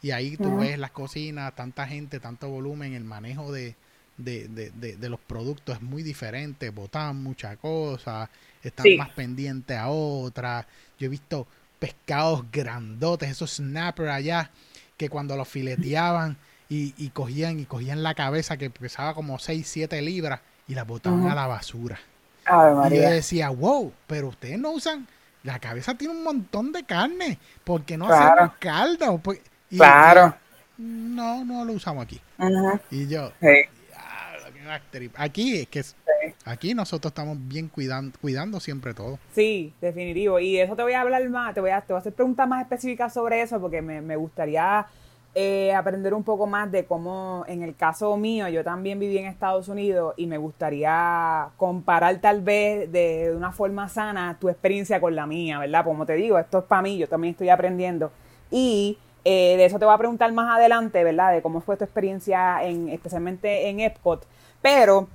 Y ahí tú ves las cocinas, tanta gente, tanto volumen, el manejo de, de, los productos es muy diferente, botan muchas cosas, están más pendientes a otras. Yo he visto pescados grandotes, esos snappers allá, que cuando los fileteaban y, cogían y cogían la cabeza que pesaba como 6, 7 libras y la botaban a la basura. y yo decía, wow, pero ustedes no usan, la cabeza tiene un montón de carne, porque no hacen caldo? Pues, claro. no, no lo usamos aquí. Y yo, Aquí es que aquí nosotros estamos bien cuidando, cuidando siempre todo. Sí, definitivo. Y eso te voy a hablar más, te voy a, te voy a hacer preguntas más específicas sobre eso porque me, gustaría eh, aprender un poco más de cómo, en el caso mío, yo también viví en Estados Unidos y me gustaría comparar tal vez de, una forma sana tu experiencia con la mía, ¿verdad? Como te digo, esto es para mí, yo también estoy aprendiendo. Y eh, de eso te voy a preguntar más adelante, ¿verdad? De cómo fue tu experiencia en, especialmente en Epcot. Pero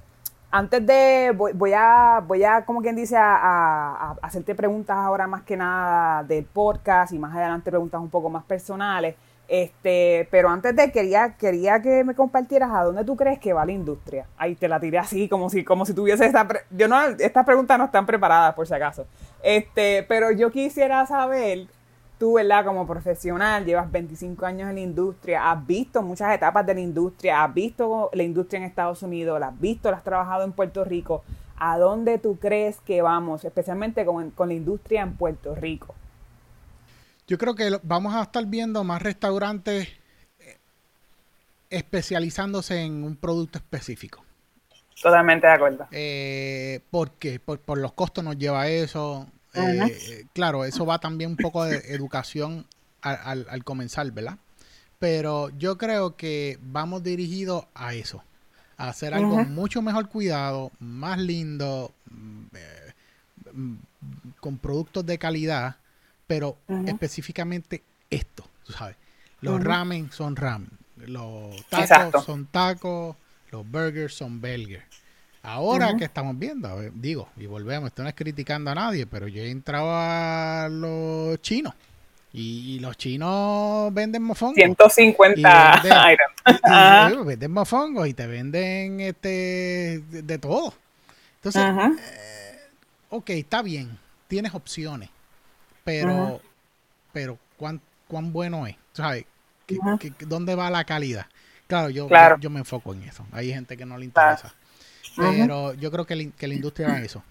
antes de, voy, a, voy a, como quien dice, a, hacerte preguntas ahora más que nada del podcast y más adelante preguntas un poco más personales. Este, pero antes de quería, quería que me compartieras a dónde tú crees que va la industria. Ahí te la tiré así, como si, como si tuviese esta, yo no, estas preguntas no están preparadas por si acaso. Este, pero yo quisiera saber tú, ¿verdad? Como profesional, llevas 25 años en la industria, has visto muchas etapas de la industria, has visto la industria en Estados Unidos, la has visto, la has trabajado en Puerto Rico. ¿A dónde tú crees que vamos, especialmente con, la industria en Puerto Rico? Yo creo que vamos a estar viendo más restaurantes eh, especializándose en un producto específico. Totalmente de acuerdo. Eh, ¿Por qué? Por, por, los costos nos lleva a eso. Eh, claro, eso va también un poco de educación al, comenzar, ¿verdad? Pero yo creo que vamos dirigidos a eso, a hacer algo mucho mejor cuidado, más lindo, mm, eh, mm, con productos de calidad, pero específicamente esto, ¿sabes? Los ramen son ramen, los tacos son tacos, los burgers son burgers. Ahora que estamos viendo, digo, y volvemos, esto no es criticando a nadie, pero yo he entrado a los chinos. Y, los chinos venden mofongos. 150 venden, <laughs> venden mofongos y te venden este de, todo. Entonces, eh, ok, está bien, tienes opciones, pero, pero cuán bueno es, ¿sabes? ¿Dónde va la calidad? Claro yo, yo, me enfoco en eso. Hay gente que no le interesa. Pero yo creo que, la industria va en eso.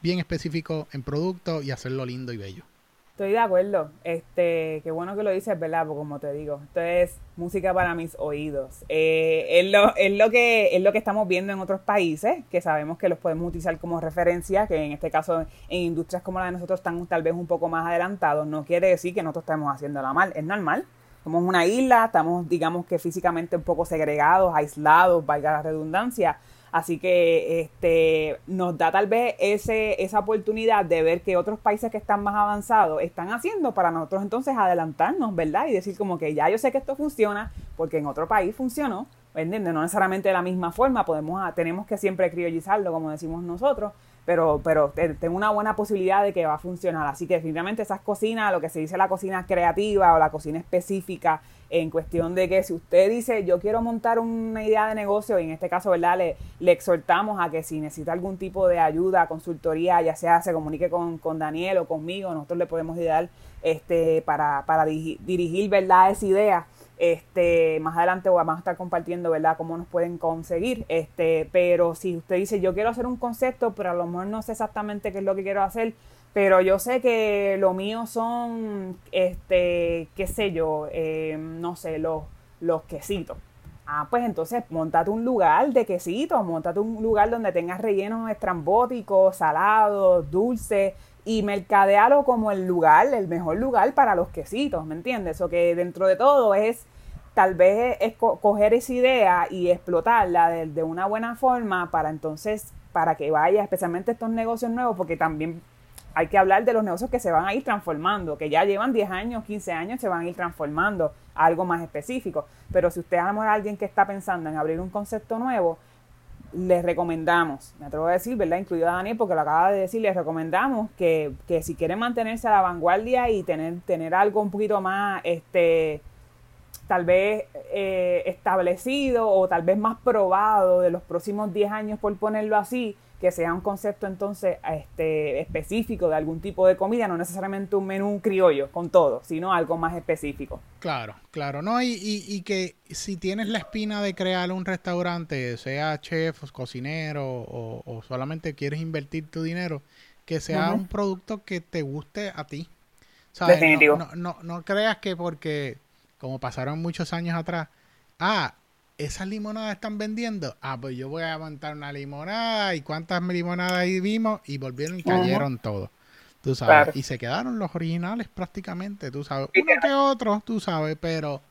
bien específico en producto y hacerlo lindo y bello. Estoy de acuerdo. Este, qué bueno que lo dices, ¿verdad? Porque como te digo, esto es música para mis oídos. Eh, es, lo, es, lo que, es lo que estamos viendo en otros países, que sabemos que los podemos utilizar como referencia, que en este caso en industrias como la de nosotros están tal vez un poco más adelantados. No quiere decir que nosotros estemos haciéndola mal, es normal. Somos una isla, estamos digamos que físicamente un poco segregados, aislados, valga la redundancia, Así que este, nos da tal vez ese, esa oportunidad de ver que otros países que están más avanzados están haciendo para nosotros entonces adelantarnos, ¿verdad? Y decir como que ya yo sé que esto funciona porque en otro país funcionó, ¿entiendes? No necesariamente de la misma forma, podemos, tenemos que siempre criollizarlo, como decimos nosotros, pero, pero tengo una buena posibilidad de que va a funcionar. Así que definitivamente esas cocinas, lo que se dice la cocina creativa o la cocina específica, en cuestión de que si usted dice yo quiero montar una idea de negocio, y en este caso, ¿verdad? Le, le exhortamos a que si necesita algún tipo de ayuda, consultoría, ya sea se comunique con, con Daniel o conmigo, nosotros le podemos ayudar este, para, para dirigir, ¿verdad? Esa idea. Este, más adelante vamos a estar compartiendo, ¿verdad?, cómo nos pueden conseguir. Este, pero si usted dice, yo quiero hacer un concepto, pero a lo mejor no sé exactamente qué es lo que quiero hacer, pero yo sé que lo mío son, este, qué sé yo, eh, no sé, los, los quesitos. Ah, pues entonces montate un lugar de quesitos, montate un lugar donde tengas rellenos estrambóticos, salados, dulces y mercadealo como el lugar, el mejor lugar para los quesitos, ¿me entiendes? O que dentro de todo es tal vez es coger esa idea y explotarla de, de, una buena forma para entonces, para que vaya, especialmente estos negocios nuevos, porque también hay que hablar de los negocios que se van a ir transformando, que ya llevan 10 años, 15 años, se van a ir transformando a algo más específico. Pero si usted es alguien que está pensando en abrir un concepto nuevo, les recomendamos, me atrevo a decir, ¿verdad? Incluido a Daniel, porque lo acaba de decir, les recomendamos que, que si quieren mantenerse a la vanguardia y tener, tener algo un poquito más, este, tal vez eh, establecido o tal vez más probado de los próximos 10 años, por ponerlo así, que sea un concepto entonces este, específico de algún tipo de comida, no necesariamente un menú criollo con todo, sino algo más específico. Claro, claro, ¿no? Y, y, que si tienes la espina de crear un restaurante, sea chef, cocinero o, solamente quieres invertir tu dinero, que sea un producto que te guste a ti. Definitivo. No, no, no creas que porque, como pasaron muchos años atrás, ah, esas limonadas están vendiendo. Ah, pues yo voy a montar una limonada. ¿Y cuántas limonadas ahí vimos? Y volvieron y cayeron todos. Tú sabes. Y se quedaron los originales prácticamente, tú sabes. Uno que otro, tú sabes, pero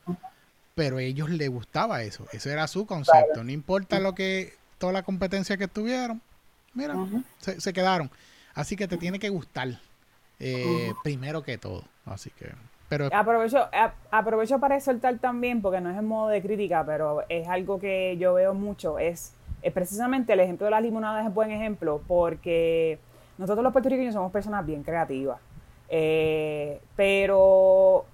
pero a ellos les gustaba eso. Ese era su concepto. No importa lo que, toda la competencia que tuvieron, mira, se, quedaron. Así que te tiene que gustar eh, primero que todo. Así que Aprovecho, aprovecho para soltar también, porque no es en modo de crítica, pero es algo que yo veo mucho, es, precisamente el ejemplo de las limonadas es buen ejemplo, porque nosotros los puertorriqueños somos personas bien creativas, eh, pero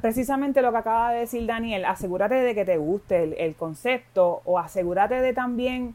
precisamente lo que acaba de decir Daniel, asegúrate de que te guste el, el, concepto o asegúrate de también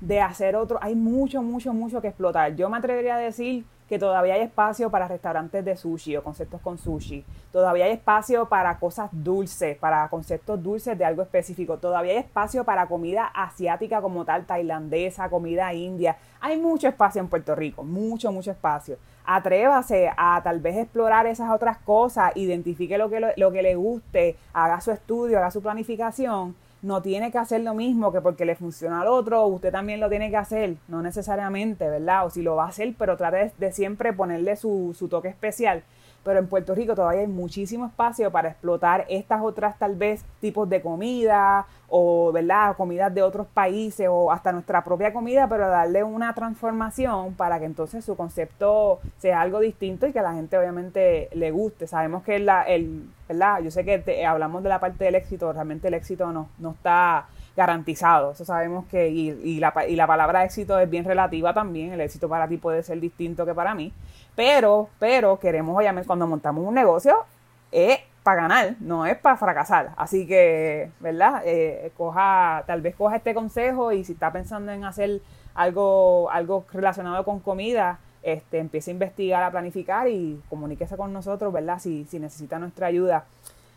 de hacer otro, hay mucho, mucho, mucho que explotar. Yo me atrevería a decir que todavía hay espacio para restaurantes de sushi o conceptos con sushi. Todavía hay espacio para cosas dulces, para conceptos dulces de algo específico. Todavía hay espacio para comida asiática como tal, tailandesa, comida india. Hay mucho espacio en Puerto Rico, mucho, mucho espacio. Atrévase a tal vez explorar esas otras cosas, identifique lo que, lo, lo que le guste, haga su estudio, haga su planificación no tiene que hacer lo mismo que porque le funciona al otro, usted también lo tiene que hacer, no necesariamente, ¿verdad? O si lo va a hacer, pero trate de, siempre ponerle su, su toque especial pero en Puerto Rico todavía hay muchísimo espacio para explotar estas otras tal vez tipos de comida o, ¿verdad? Comidas de otros países o hasta nuestra propia comida, pero darle una transformación para que entonces su concepto sea algo distinto y que a la gente obviamente le guste. Sabemos que la, el, ¿verdad? Yo sé que hablamos de la parte del éxito, realmente el éxito no, no está garantizado. Eso sabemos que, y, y, la, y la palabra éxito es bien relativa también. El éxito para ti puede ser distinto que para mí. Pero, pero queremos, obviamente, cuando montamos un negocio, es para ganar, no es para fracasar. Así que, ¿verdad? Eh, coja, tal vez coja este consejo y si está pensando en hacer algo, algo relacionado con comida, este, empiece a investigar, a planificar y comuníquese con nosotros, ¿verdad? Si, si necesita nuestra ayuda.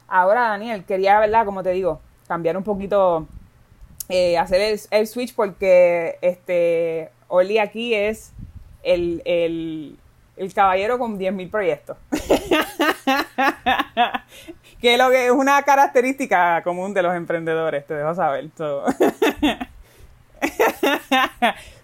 Ahora, Daniel, quería, ¿verdad? Como te digo, cambiar un poquito, eh, hacer el, switch porque este, Oli aquí es el, el, el caballero con 10.000 proyectos. <laughs> que lo que es una característica común de los emprendedores, te dejo saber. <laughs>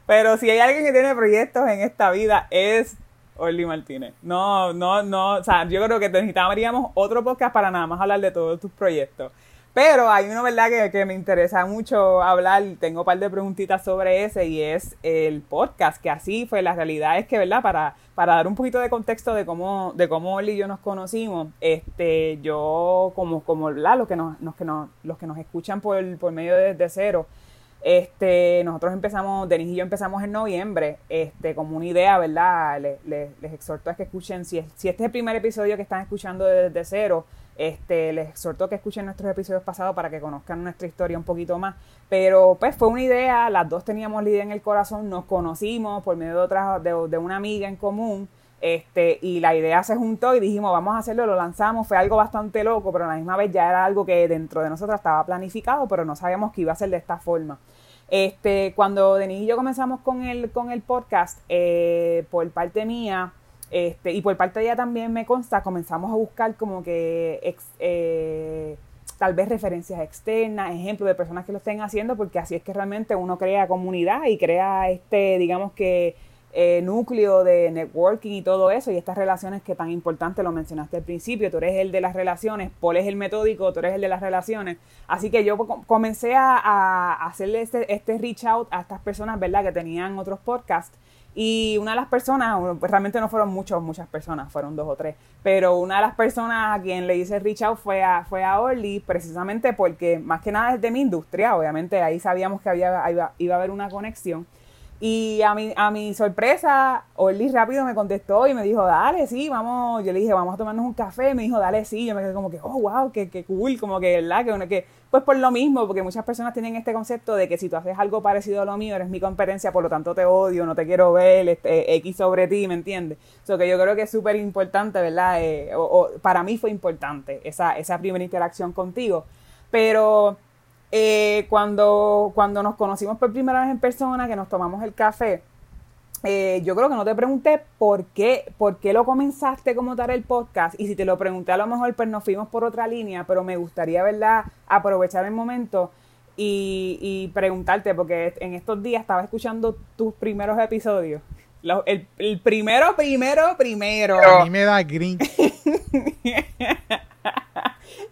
Pero si hay alguien que tiene proyectos en esta vida es Orly Martínez. No, no, no, o sea, yo creo que necesitaríamos otro podcast para nada más hablar de todos tus proyectos. Pero hay uno, ¿verdad?, que, que, me interesa mucho hablar, tengo un par de preguntitas sobre ese y es el podcast, que así fue, la realidad es que, ¿verdad?, para, para dar un poquito de contexto de cómo, de cómo Oli y yo nos conocimos, este, yo, como, como, los que nos, los que nos, los que nos escuchan por, por medio de, de cero, este, nosotros empezamos, Denis y yo empezamos en noviembre, este, como una idea, ¿verdad? Les, exhorto a que escuchen, si, si este es el primer episodio que están escuchando desde cero, este, les exhorto que escuchen nuestros episodios pasados para que conozcan nuestra historia un poquito más. Pero pues fue una idea, las dos teníamos la idea en el corazón, nos conocimos por medio de, otra, de, de una amiga en común. Este, y la idea se juntó y dijimos, vamos a hacerlo, lo lanzamos, fue algo bastante loco, pero a la misma vez ya era algo que dentro de nosotros estaba planificado, pero no sabíamos que iba a ser de esta forma. Este, cuando Denis y yo comenzamos con el, con el podcast, eh, por parte mía, este, y por parte de ella también me consta, comenzamos a buscar como que eh, tal vez referencias externas, ejemplos de personas que lo estén haciendo, porque así es que realmente uno crea comunidad y crea este, digamos que eh, núcleo de networking y todo eso, y estas relaciones que tan importante lo mencionaste al principio, tú eres el de las relaciones, Paul es el metódico, tú eres el de las relaciones, así que yo comencé a, hacerle este, este reach out a estas personas, ¿verdad?, que tenían otros podcasts, y una de las personas, pues realmente no fueron muchos, muchas personas, fueron dos o tres, pero una de las personas a quien le hice reach out fue a, fue a Orly, precisamente porque más que nada es de mi industria, obviamente ahí sabíamos que había, iba, iba a haber una conexión, y a mi, a mi sorpresa, Orly rápido me contestó y me dijo, dale, sí, vamos. Yo le dije, vamos a tomarnos un café. Me dijo, dale, sí. Yo me quedé como que, oh, wow, qué, qué cool. Como que, ¿verdad? Que, que, pues por lo mismo, porque muchas personas tienen este concepto de que si tú haces algo parecido a lo mío, eres mi competencia, por lo tanto te odio, no te quiero ver, este, X sobre ti, ¿me entiendes? O que yo creo que es súper importante, ¿verdad? Eh, o, para mí fue importante esa, esa primera interacción contigo. Pero eh, cuando, cuando nos conocimos por primera vez en persona, que nos tomamos el café, eh, yo creo que no te pregunté por qué, por qué lo comenzaste como tal el podcast. Y si te lo pregunté, a lo mejor pues nos fuimos por otra línea, pero me gustaría, ¿verdad?, aprovechar el momento y, preguntarte, porque en estos días estaba escuchando tus primeros episodios. el, el, primero, primero, primero. A mí me da green. <laughs>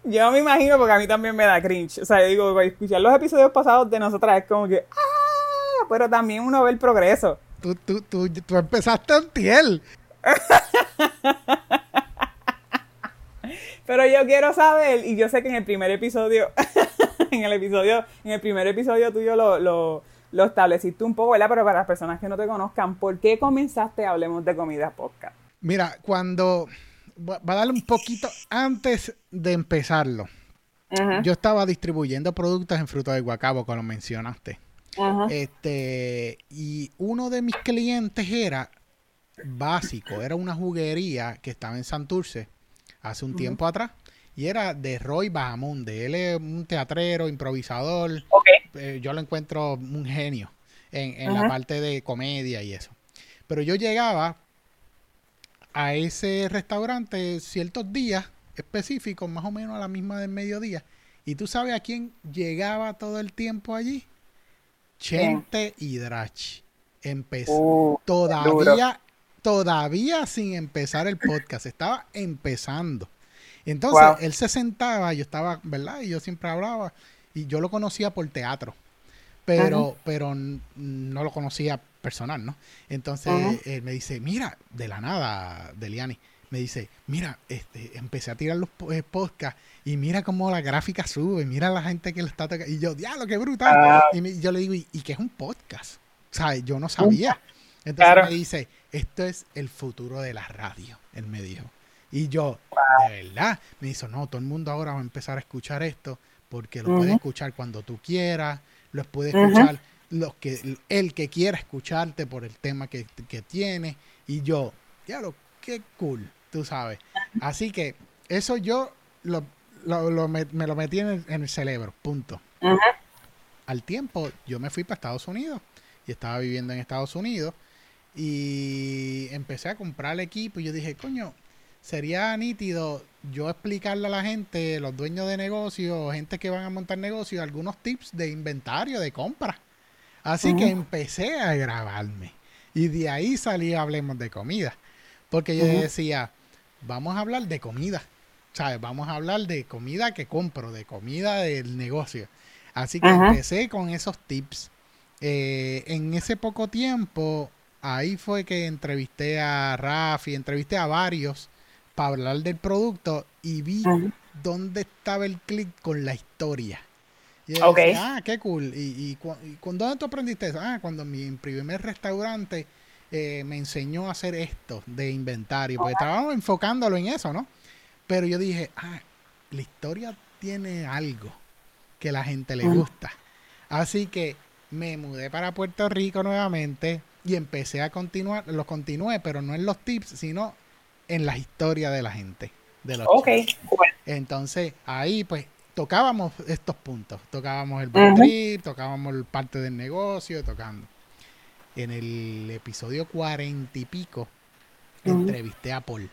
Yo me imagino porque a mí también me da cringe. O sea, yo digo, escuchar los episodios pasados de nosotras es como que, ¡ah! Pero también uno ve el progreso. Tú, tú, tú, tú empezaste en tiel. <laughs> Pero yo quiero saber, y yo sé que en el primer episodio, <laughs> en el episodio, en el primer episodio tuyo lo, lo, lo estableciste un poco, ¿verdad? Pero para las personas que no te conozcan, ¿por qué comenzaste Hablemos de Comida Podcast? Mira, cuando va a darle un poquito antes de empezarlo. Yo estaba distribuyendo productos en Fruto de Guacabo, como mencionaste. Este, y uno de mis clientes era básico, era una juguería que estaba en Santurce hace un tiempo atrás. Y era de Roy Bahamonde. Él es un teatrero, improvisador. Eh, yo lo encuentro un genio en, en la parte de comedia y eso. Pero yo llegaba a ese restaurante ciertos días específicos, más o menos a la misma del mediodía. ¿Y tú sabes a quién llegaba todo el tiempo allí? Chente y Drach. Empezó uh, todavía, todavía sin empezar el podcast. Estaba empezando. Entonces, él se sentaba, yo estaba, ¿verdad? Y yo siempre hablaba. Y yo lo conocía por teatro. Pero, pero no lo conocía personal, ¿no? Entonces él me dice, mira, de la nada, Deliani, me dice, mira, este, empecé a tirar los eh, podcasts y mira cómo la gráfica sube, mira la gente que lo está tocando. Y yo, diablo, qué brutal. Ah. Y yo le digo, ¿y, qué es un podcast? O sea, yo no sabía. Entonces me dice, esto es el futuro de la radio, él me dijo. Y yo, de verdad, me dice, no, todo el mundo ahora va a empezar a escuchar esto porque lo puede escuchar cuando tú quieras, lo puede escuchar los que, el que quiera escucharte por el tema que, tiene, Y yo, lo qué cool, tú sabes. Así que eso yo lo, me, lo metí en el, cerebro, punto. Al tiempo, yo me fui para Estados Unidos y estaba viviendo en Estados Unidos y empecé a comprar el equipo y yo dije, coño, sería nítido yo explicarle a la gente, los dueños de negocios, gente que van a montar negocios, algunos tips de inventario, de compra. Así que empecé a grabarme. Y de ahí salí Hablemos de Comida. Porque yo decía, vamos a hablar de comida. ¿Sabes? Vamos a hablar de comida que compro, de comida del negocio. Así que empecé con esos tips. Eh, en ese poco tiempo, ahí fue que entrevisté a Rafi, entrevisté a varios para hablar del producto y vi dónde estaba el clic con la historia. Y ah, qué cool. ¿Y, y, dónde tú aprendiste eso? Ah, cuando mi primer restaurante eh, me enseñó a hacer esto de inventario, porque estábamos enfocándolo en eso, ¿no? Pero yo dije, ah, la historia tiene algo que la gente le gusta. Así que me mudé para Puerto Rico nuevamente y empecé a continuar, lo continué, pero no en los tips, sino en la historia de la gente. De los ok, Entonces, ahí pues tocábamos estos puntos. Tocábamos el uh tocábamos parte del negocio, tocando. En el episodio cuarenta y pico, entrevisté a Paul.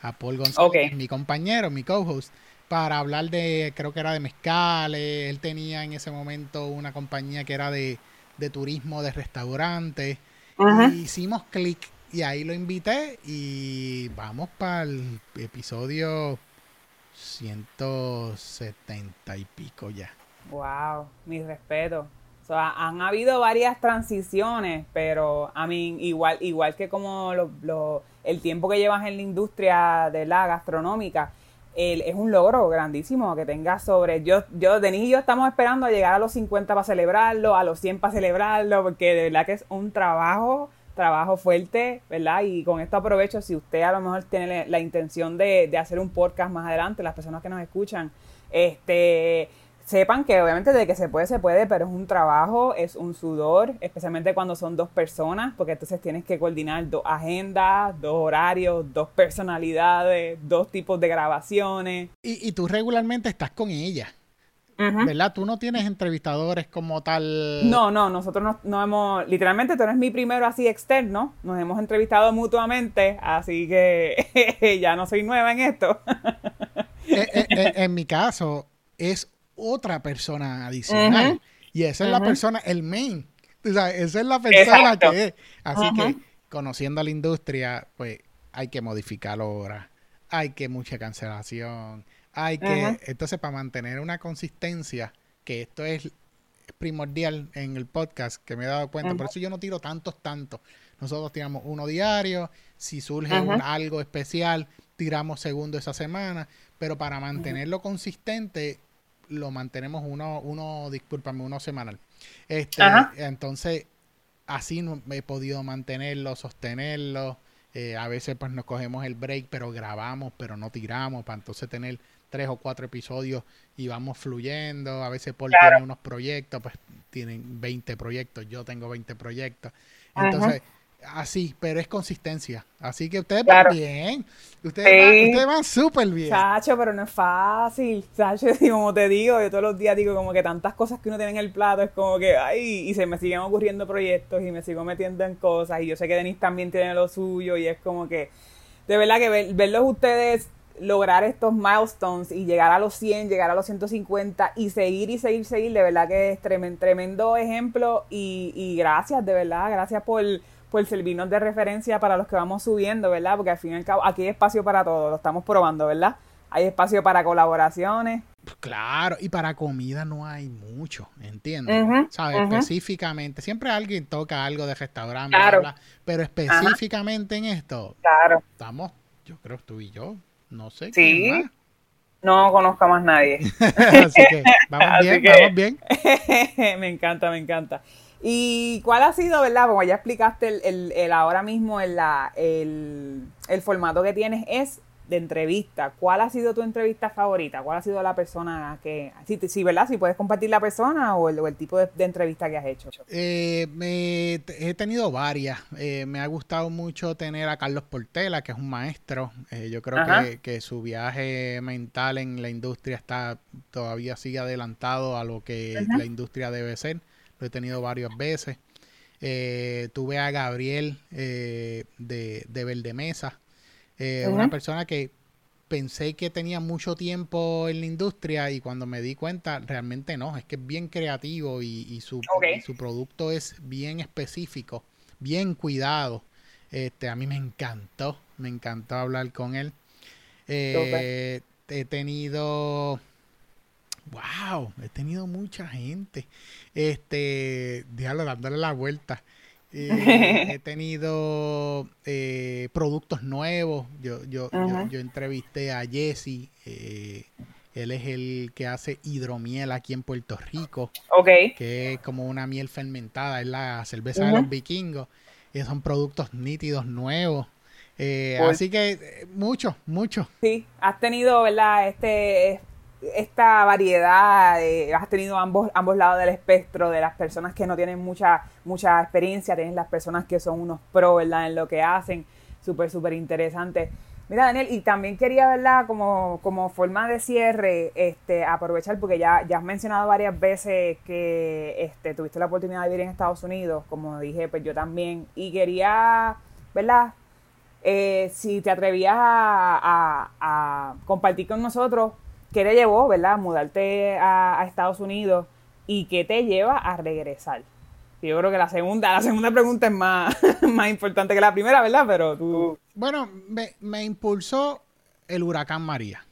A Paul González, mi compañero, mi co-host, para hablar de, creo que era de mezcales. Él tenía en ese momento una compañía que era de, de turismo, de restaurantes. hicimos clic y ahí lo invité y vamos para el episodio 170 y pico ya. Wow, mi respeto. O sea, han habido varias transiciones, pero a mí igual igual que como lo, el tiempo que llevas en la industria de la gastronómica, el, es un logro grandísimo que tengas sobre yo yo Denis y yo estamos esperando a llegar a los 50 para celebrarlo, a los 100 para celebrarlo, porque de verdad que es un trabajo trabajo fuerte, ¿verdad? Y con esto aprovecho, si usted a lo mejor tiene la intención de, hacer un podcast más adelante, las personas que nos escuchan, este sepan que obviamente de que se puede, se puede, pero es un trabajo, es un sudor, especialmente cuando son dos personas, porque entonces tienes que coordinar dos agendas, dos horarios, dos personalidades, dos tipos de grabaciones. Y, y tú regularmente estás con ella. ¿Verdad? Tú no tienes entrevistadores como tal. No, no, nosotros no, hemos. Literalmente tú eres mi primero así externo. Nos hemos entrevistado mutuamente, así que <laughs> ya no soy nueva en esto. <laughs> Eh, eh, eh, en mi caso, es otra persona adicional. Y esa es la persona, el main. O sea, esa es la persona que es. Así que, conociendo a la industria, pues hay que modificar horas, hay que mucha cancelación hay que, entonces para mantener una consistencia, que esto es primordial en el podcast, que me he dado cuenta, por eso yo no tiro tantos, tantos. Nosotros tiramos uno diario, si surge algo especial, tiramos segundo esa semana, pero para mantenerlo consistente, lo mantenemos uno, uno, discúlpame, uno semanal. Este, entonces, así no he podido mantenerlo, sostenerlo. Eh, a veces pues nos cogemos el break, pero grabamos, pero no tiramos, para entonces tener tres o cuatro episodios y vamos fluyendo. A veces Paul tiene unos proyectos, pues tienen 20 proyectos, yo tengo 20 proyectos. Entonces, así, pero es consistencia. Así que ustedes van bien. Ustedes, van, súper bien. Chacho, pero no es fácil. Chacho, <laughs> como te digo, yo todos los días digo como que tantas cosas que uno tiene en el plato, es como que, ay, y se me siguen ocurriendo proyectos y me sigo metiendo en cosas. Y yo sé que Denis también tiene lo suyo y es como que, de verdad que verlos ustedes lograr estos milestones y llegar a los 100, llegar a los 150 y seguir y seguir, seguir, de verdad que es tremendo, ejemplo y, gracias, de verdad, gracias por, por servirnos de referencia para los que vamos subiendo, ¿verdad? Porque al fin y al cabo aquí hay espacio para todo, lo estamos probando, ¿verdad? Hay espacio para colaboraciones. Claro, y para comida no hay mucho, ¿entiendes? ¿Sabes? Específicamente, siempre alguien toca algo de restaurante, pero específicamente en esto, claro. estamos, yo creo, tú y yo, no sé. Sí. Más. No conozco a más nadie. <laughs> Así que vamos bien, vamos bien. <laughs> me encanta, me encanta. ¿Y cuál ha sido, verdad? Como ya explicaste, el, el, ahora mismo el, el, el, formato que tienes es entrevista, ¿cuál ha sido tu entrevista favorita? ¿Cuál ha sido la persona que, si, si ¿verdad? Si puedes compartir la persona o el, tipo de, entrevista que has hecho. Eh, me, he tenido varias. Eh, me ha gustado mucho tener a Carlos Portela, que es un maestro. Eh, yo creo que, su viaje mental en la industria está todavía sigue adelantado a lo que la industria debe ser. Lo he tenido varias veces. tuve a Gabriel de, de Eh, una persona que pensé que tenía mucho tiempo en la industria y cuando me di cuenta, realmente no, es que es bien creativo y, su, su, producto es bien específico, bien cuidado. Este, a mí me encantó, me encantó hablar con él. Eh, he tenido, wow, he tenido mucha gente. Este, déjalo dándole la vuelta. Eh, <laughs> he tenido eh, productos nuevos. Yo, yo, yo, entrevisté a Jesse. Eh, él es el que hace hidromiel aquí en Puerto Rico. Que es como una miel fermentada. Es la cerveza de los vikingos. Y son productos nítidos, nuevos. Así que mucho, mucho. Sí, has tenido, ¿verdad? Este esta variedad, has tenido ambos, ambos lados del espectro de las personas que no tienen mucha, mucha experiencia, tienes las personas que son unos pro, ¿verdad? En lo que hacen, súper, súper interesante. Mira, Daniel, y también quería, ¿verdad? Como, como forma de cierre, este, aprovechar, porque ya, ya has mencionado varias veces que este, tuviste la oportunidad de vivir en Estados Unidos, como dije, pues yo también, y quería, ¿verdad? Eh, si te atrevías a compartir con nosotros ¿Qué te llevó, verdad, a mudarte a, Estados Unidos y qué te lleva a regresar? Yo creo que la segunda, la segunda pregunta es más, <laughs> más importante que la primera, ¿verdad? Pero tú... Bueno, me, impulsó el huracán María.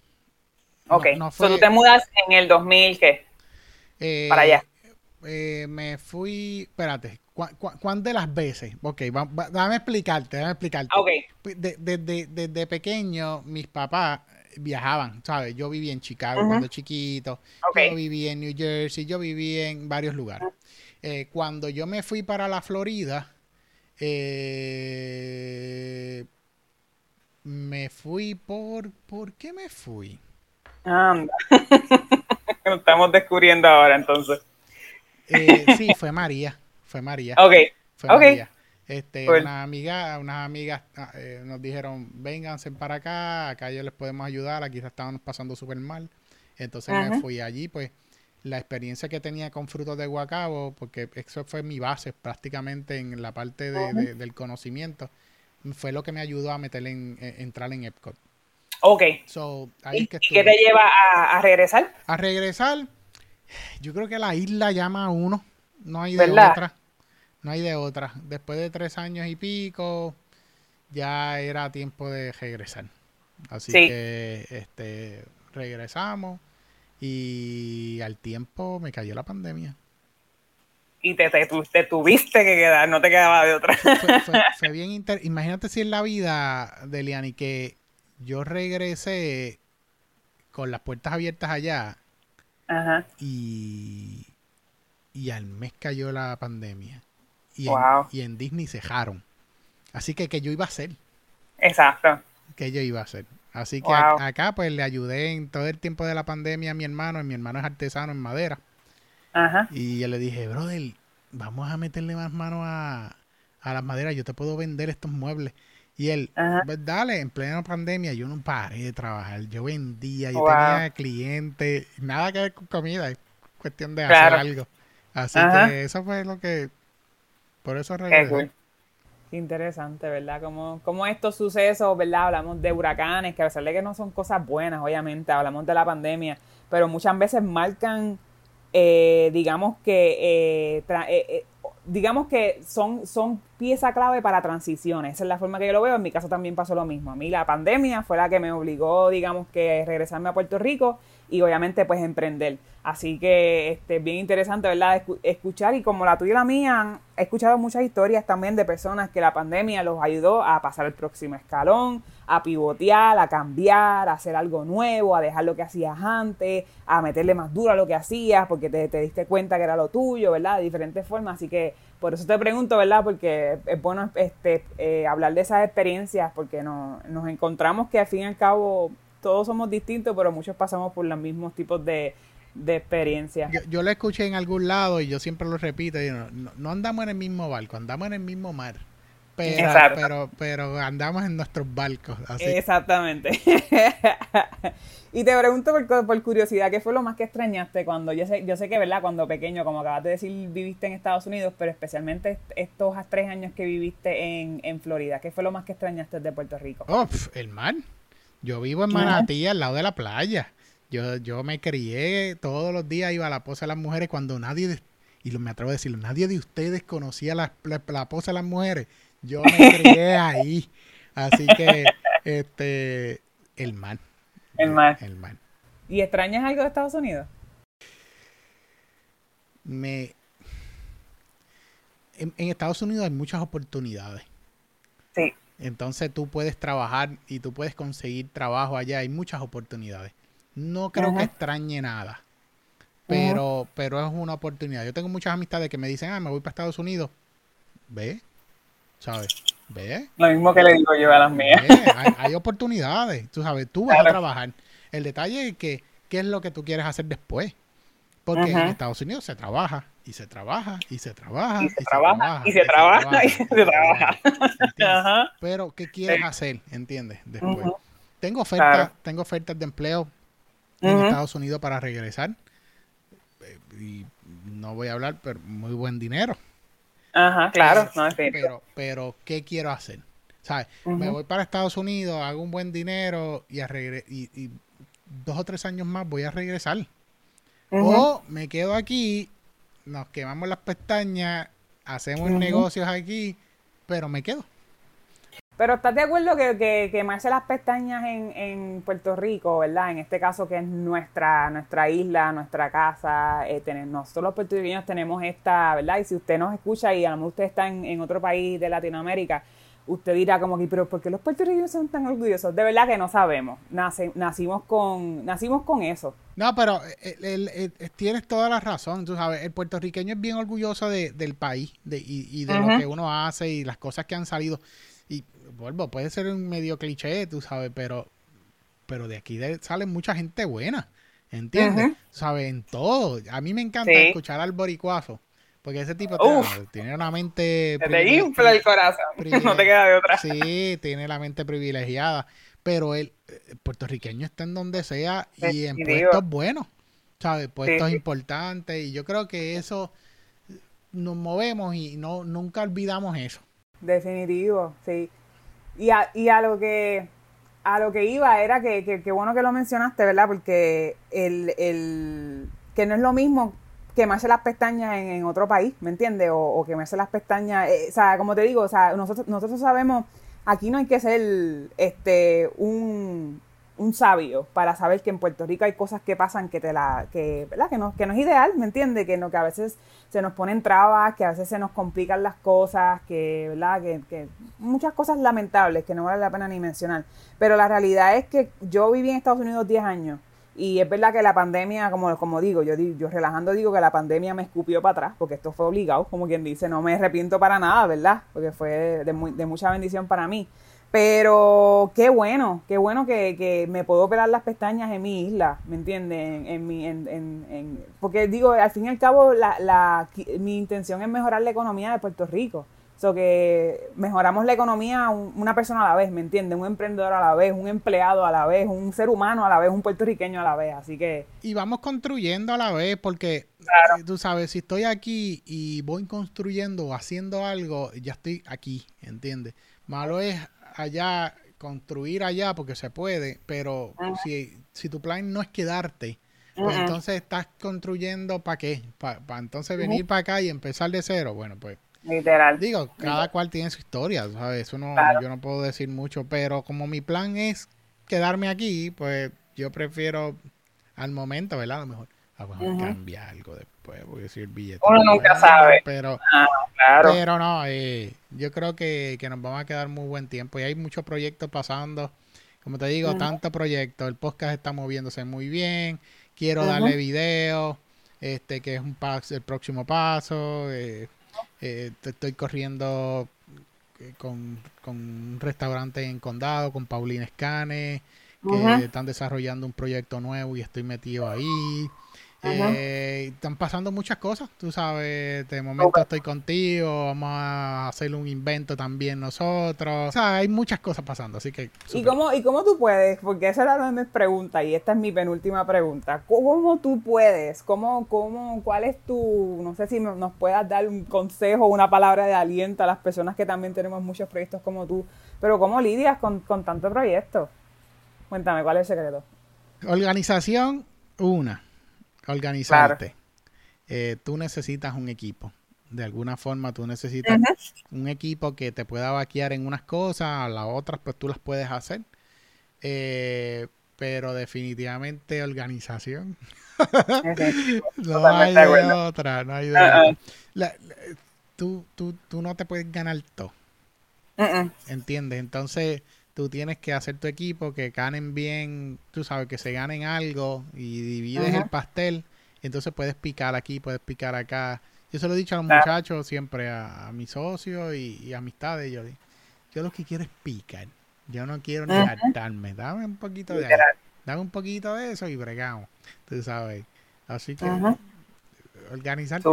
Ok, no, tú te mudas en el 2000, ¿qué? Eh, Para allá. Eh, me fui, espérate, ¿cuántas de las veces? Ok, déjame explicarte, déjame explicarte. Ok. Desde de, pequeño, mis papás viajaban, ¿sabes? Yo viví en Chicago cuando chiquito, yo viví en New Jersey, yo viví en varios lugares. Eh, cuando yo me fui para la Florida, eh, me fui por... ¿Por qué me fui? Anda. <laughs> Lo estamos descubriendo ahora entonces. Eh, sí, fue María. Fue María. Ok. Fue María. Este, una amiga, unas amigas ah, eh, nos dijeron, vénganse para acá, acá yo les podemos ayudar, aquí estábamos pasando súper mal. Entonces me fui allí, pues la experiencia que tenía con frutos de guacabo, porque eso fue mi base prácticamente en la parte del conocimiento, fue lo que me ayudó a meterle en, entrar en Epcot. Ok. So, ¿Y, qué te lleva a, regresar? A regresar, yo creo que la isla llama a uno, no hay de otra. No hay de otra. Después de tres años y pico, ya era tiempo de regresar. Así que este regresamos y al tiempo me cayó la pandemia. Y te, tuviste que quedar, no te quedaba de otra. Fue, <laughs> bien inter... Imagínate si en la vida de Liani que yo regresé con las puertas abiertas allá Y, y al mes cayó la pandemia y, en, Disney cejaron. Así que que yo iba a hacer. Exacto. Que yo iba a hacer. Así que acá pues le ayudé en todo el tiempo de la pandemia a mi hermano. Mi hermano es artesano en madera. Ajá. Y yo le dije, brother, vamos a meterle más mano a, a las maderas. Yo te puedo vender estos muebles. Y él, pues dale, en plena pandemia yo no paré de trabajar. Yo vendía, yo tenía clientes. Nada que ver con comida, es cuestión de hacer algo. Así que eso fue lo que por eso regresé. Interesante, ¿verdad? Como, como estos sucesos, ¿verdad? Hablamos de huracanes, que a pesar de que no son cosas buenas, obviamente, hablamos de la pandemia, pero muchas veces marcan, eh, digamos que, eh, eh, digamos que son, son pieza clave para transiciones. Esa es la forma que yo lo veo. En mi caso también pasó lo mismo. A mí la pandemia fue la que me obligó, digamos que, a regresarme a Puerto Rico y obviamente pues emprender. Así que este, bien interesante, ¿verdad? Escuchar y como la tuya y la mía, he escuchado muchas historias también de personas que la pandemia los ayudó a pasar el próximo escalón, a pivotear, a cambiar, a hacer algo nuevo, a dejar lo que hacías antes, a meterle más duro a lo que hacías porque te, diste cuenta que era lo tuyo, ¿verdad? De diferentes formas. Así que por eso te pregunto, ¿verdad? Porque es bueno este, eh, hablar de esas experiencias porque no, nos encontramos que al fin y al cabo todos somos distintos, pero muchos pasamos por los mismos tipos de de experiencia. Yo, lo escuché en algún lado y yo siempre lo repito, no, andamos en el mismo barco, andamos en el mismo mar. Pero, pero, pero andamos en nuestros barcos. Exactamente. <laughs> y te pregunto por, curiosidad, ¿qué fue lo más que extrañaste cuando, yo sé, yo sé que, ¿verdad? Cuando pequeño, como acabas de decir, viviste en Estados Unidos, pero especialmente estos tres años que viviste en, en Florida, ¿qué fue lo más que extrañaste de Puerto Rico? Oh, el mar. Yo vivo en Manatí, al lado de la playa. Yo, yo me crié todos los días, iba a la posa de las mujeres cuando nadie, y me atrevo a decirlo, nadie de ustedes conocía la, la, posa de las mujeres. Yo me crié <laughs> ahí. Así que, este, el mar. El mar. El mar. ¿Y extrañas algo de Estados Unidos? Me. En, en, Estados Unidos hay muchas oportunidades. Sí. Entonces tú puedes trabajar y tú puedes conseguir trabajo allá. Hay muchas oportunidades. No creo que extrañe nada. Pero, pero es una oportunidad. Yo tengo muchas amistades que me dicen, ah, me voy para Estados Unidos. Ve, ¿sabes? Ve. Lo mismo que le digo yo a las mías. hay, oportunidades, tú sabes, tú vas a trabajar. El detalle es que, ¿qué es lo que tú quieres hacer después? Porque en Estados Unidos se trabaja, y se trabaja, y se trabaja, y se, trabaja, y se trabaja, y se trabaja. Pero, ¿qué quieres hacer? ¿Entiendes? Después. Tengo ofertas, tengo ofertas de empleo en Estados Unidos para regresar. Eh, y no voy a hablar, pero muy buen dinero. Ajá, claro. pero, pero, ¿qué quiero hacer? ¿Sabes? Me voy para Estados Unidos, hago un buen dinero y, a y, y, dos o tres años más voy a regresar. O me quedo aquí, nos quemamos las pestañas, hacemos negocios aquí, pero me quedo. Pero ¿estás de acuerdo que, que quemarse las pestañas en, en, Puerto Rico, ¿verdad? En este caso que es nuestra, nuestra isla, nuestra casa, eh, nosotros los puertorriqueños tenemos esta, ¿verdad? Y si usted nos escucha y a lo mejor usted está en, en otro país de Latinoamérica, usted dirá como que, pero ¿por qué los puertorriqueños son tan orgullosos? De verdad que no sabemos. nacimos con nacimos con eso. No, pero eh, tienes toda la razón. Tú sabes, el puertorriqueño es bien orgulloso de, del país de, y, y de lo que uno hace y las cosas que han salido vuelvo, puede ser un medio cliché, tú sabes, pero, pero de aquí sale mucha gente buena, ¿entiendes? ¿Sabes? En todo. A mí me encanta escuchar al boricuazo. Porque ese tipo tiene una mente... Te infla el corazón. <laughs> No te queda de otra. Sí, tiene la mente privilegiada. Pero el, puertorriqueño está en donde sea y en puestos buenos. ¿Sabes? Puestos importantes. Y yo creo que eso nos movemos y no nunca olvidamos eso. Definitivo, sí. Y a, y a lo que a lo que iba era que, que, bueno que lo mencionaste, ¿verdad? Porque el, el que no es lo mismo quemarse las pestañas en, otro país, ¿me entiendes? O, o, quemarse las pestañas, eh, o sea, como te digo, o sea, nosotros, sabemos, aquí no hay que ser este un, un sabio para saber que en Puerto Rico hay cosas que pasan que te la que verdad que no que no es ideal me entiende que no que a veces se nos ponen trabas que a veces se nos complican las cosas que verdad que, que, muchas cosas lamentables que no vale la pena ni mencionar. Pero la realidad es que yo viví en Estados Unidos 10 años y es verdad que la pandemia como como digo yo yo relajando digo que la pandemia me escupió para atrás porque esto fue obligado como quien dice no me arrepiento para nada verdad porque fue de, muy, de mucha bendición para mí pero qué bueno, qué bueno que, que, me puedo operar las pestañas en mi isla, ¿me entiendes? En, mi, en, en, porque digo, al fin y al cabo, la, la, mi intención es mejorar la economía de Puerto Rico. O sea, que mejoramos la economía una persona a la vez, ¿me entiendes? Un emprendedor a la vez, un empleado a la vez, un ser humano a la vez, un puertorriqueño a la vez, así que... Y vamos construyendo a la vez, porque eh, tú sabes, si estoy aquí y voy construyendo o haciendo algo, ya estoy aquí, ¿entiendes? Malo es allá, construir allá porque se puede, pero si, si tu plan no es quedarte, pues entonces estás construyendo para qué? Para entonces venir para acá y empezar de cero. Bueno, pues. Literal. Digo, cada cual tiene su historia, ¿sabes? Eso no, yo no puedo decir mucho, pero como mi plan es quedarme aquí, pues yo prefiero al momento, ¿verdad? A lo mejor, a cambia algo después, porque si el billete. Uno nunca sabe. Pero, ah, claro. pero no, eh, yo creo que, que, nos vamos a quedar muy buen tiempo y hay muchos proyectos pasando. Como te digo, tantos proyectos. El podcast está moviéndose muy bien. Quiero darle video, este, que es un paso, el próximo paso. Eh, eh, estoy corriendo eh, con, con, un restaurante en Condado, con Paulina Escane, que están desarrollando un proyecto nuevo y estoy metido ahí. Eh, están pasando muchas cosas, tú sabes, de momento estoy contigo, vamos a hacer un invento también nosotros. O sea, hay muchas cosas pasando, así que... ¿Y cómo, ¿Y cómo tú puedes? Porque esa era mi pregunta y esta es mi penúltima pregunta. ¿Cómo tú puedes? ¿Cómo, cómo, ¿Cuál es tu, no sé si nos puedas dar un consejo, una palabra de aliento a las personas que también tenemos muchos proyectos como tú, pero cómo lidias con, con tanto proyecto? Cuéntame, ¿cuál es el secreto? Organización, una organizarte. Eh, tú necesitas un equipo. De alguna forma tú necesitas un equipo que te pueda vaquear en unas cosas, a las otras pues tú las puedes hacer. Eh, pero definitivamente organización. <laughs> no hay de otra, no hay de otra. tú, tú, tú no te puedes ganar todo. ¿Entiendes? Entonces tú tienes que hacer tu equipo, que ganen bien, tú sabes, que se ganen algo y divides el pastel. Entonces puedes picar aquí, puedes picar acá. Yo se lo he dicho a los muchachos siempre, a, mis socios y, amistades. Yo, yo lo que quiero es picar. Yo no quiero ni hartarme. Dame un poquito de Dame un poquito de eso y bregamos. Tú sabes. Así que organizarte.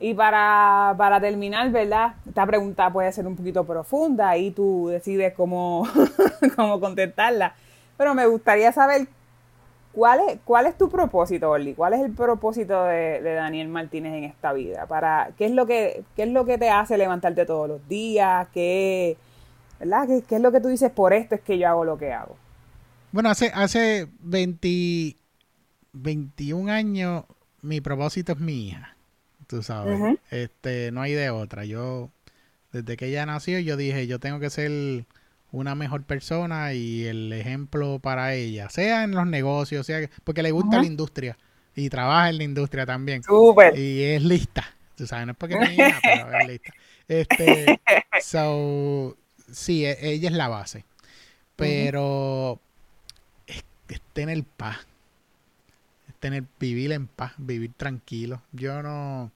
Y para, para terminar, ¿verdad? Esta pregunta puede ser un poquito profunda y tú decides cómo, <laughs> cómo contestarla. Pero me gustaría saber cuál es, cuál es tu propósito, Orly. ¿Cuál es el propósito de, Daniel Martínez en esta vida? Para, ¿qué, es lo que, ¿Qué es lo que te hace levantarte todos los días? ¿Qué, ¿verdad? ¿Qué, es lo que tú dices? Por esto es que yo hago lo que hago. Bueno, hace, hace 20, 21 años mi propósito es mi hija tú sabes. Este, no hay de otra. Yo, desde que ella nació, yo dije, yo tengo que ser una mejor persona y el ejemplo para ella, sea en los negocios, sea porque le gusta la industria y trabaja en la industria también. Y es lista. Tú sabes, no es porque es <laughs> hija, pero es lista. Este, so, sí, e, ella es la base. Pero es, es tener paz tener, vivir en paz, vivir tranquilo. Yo no,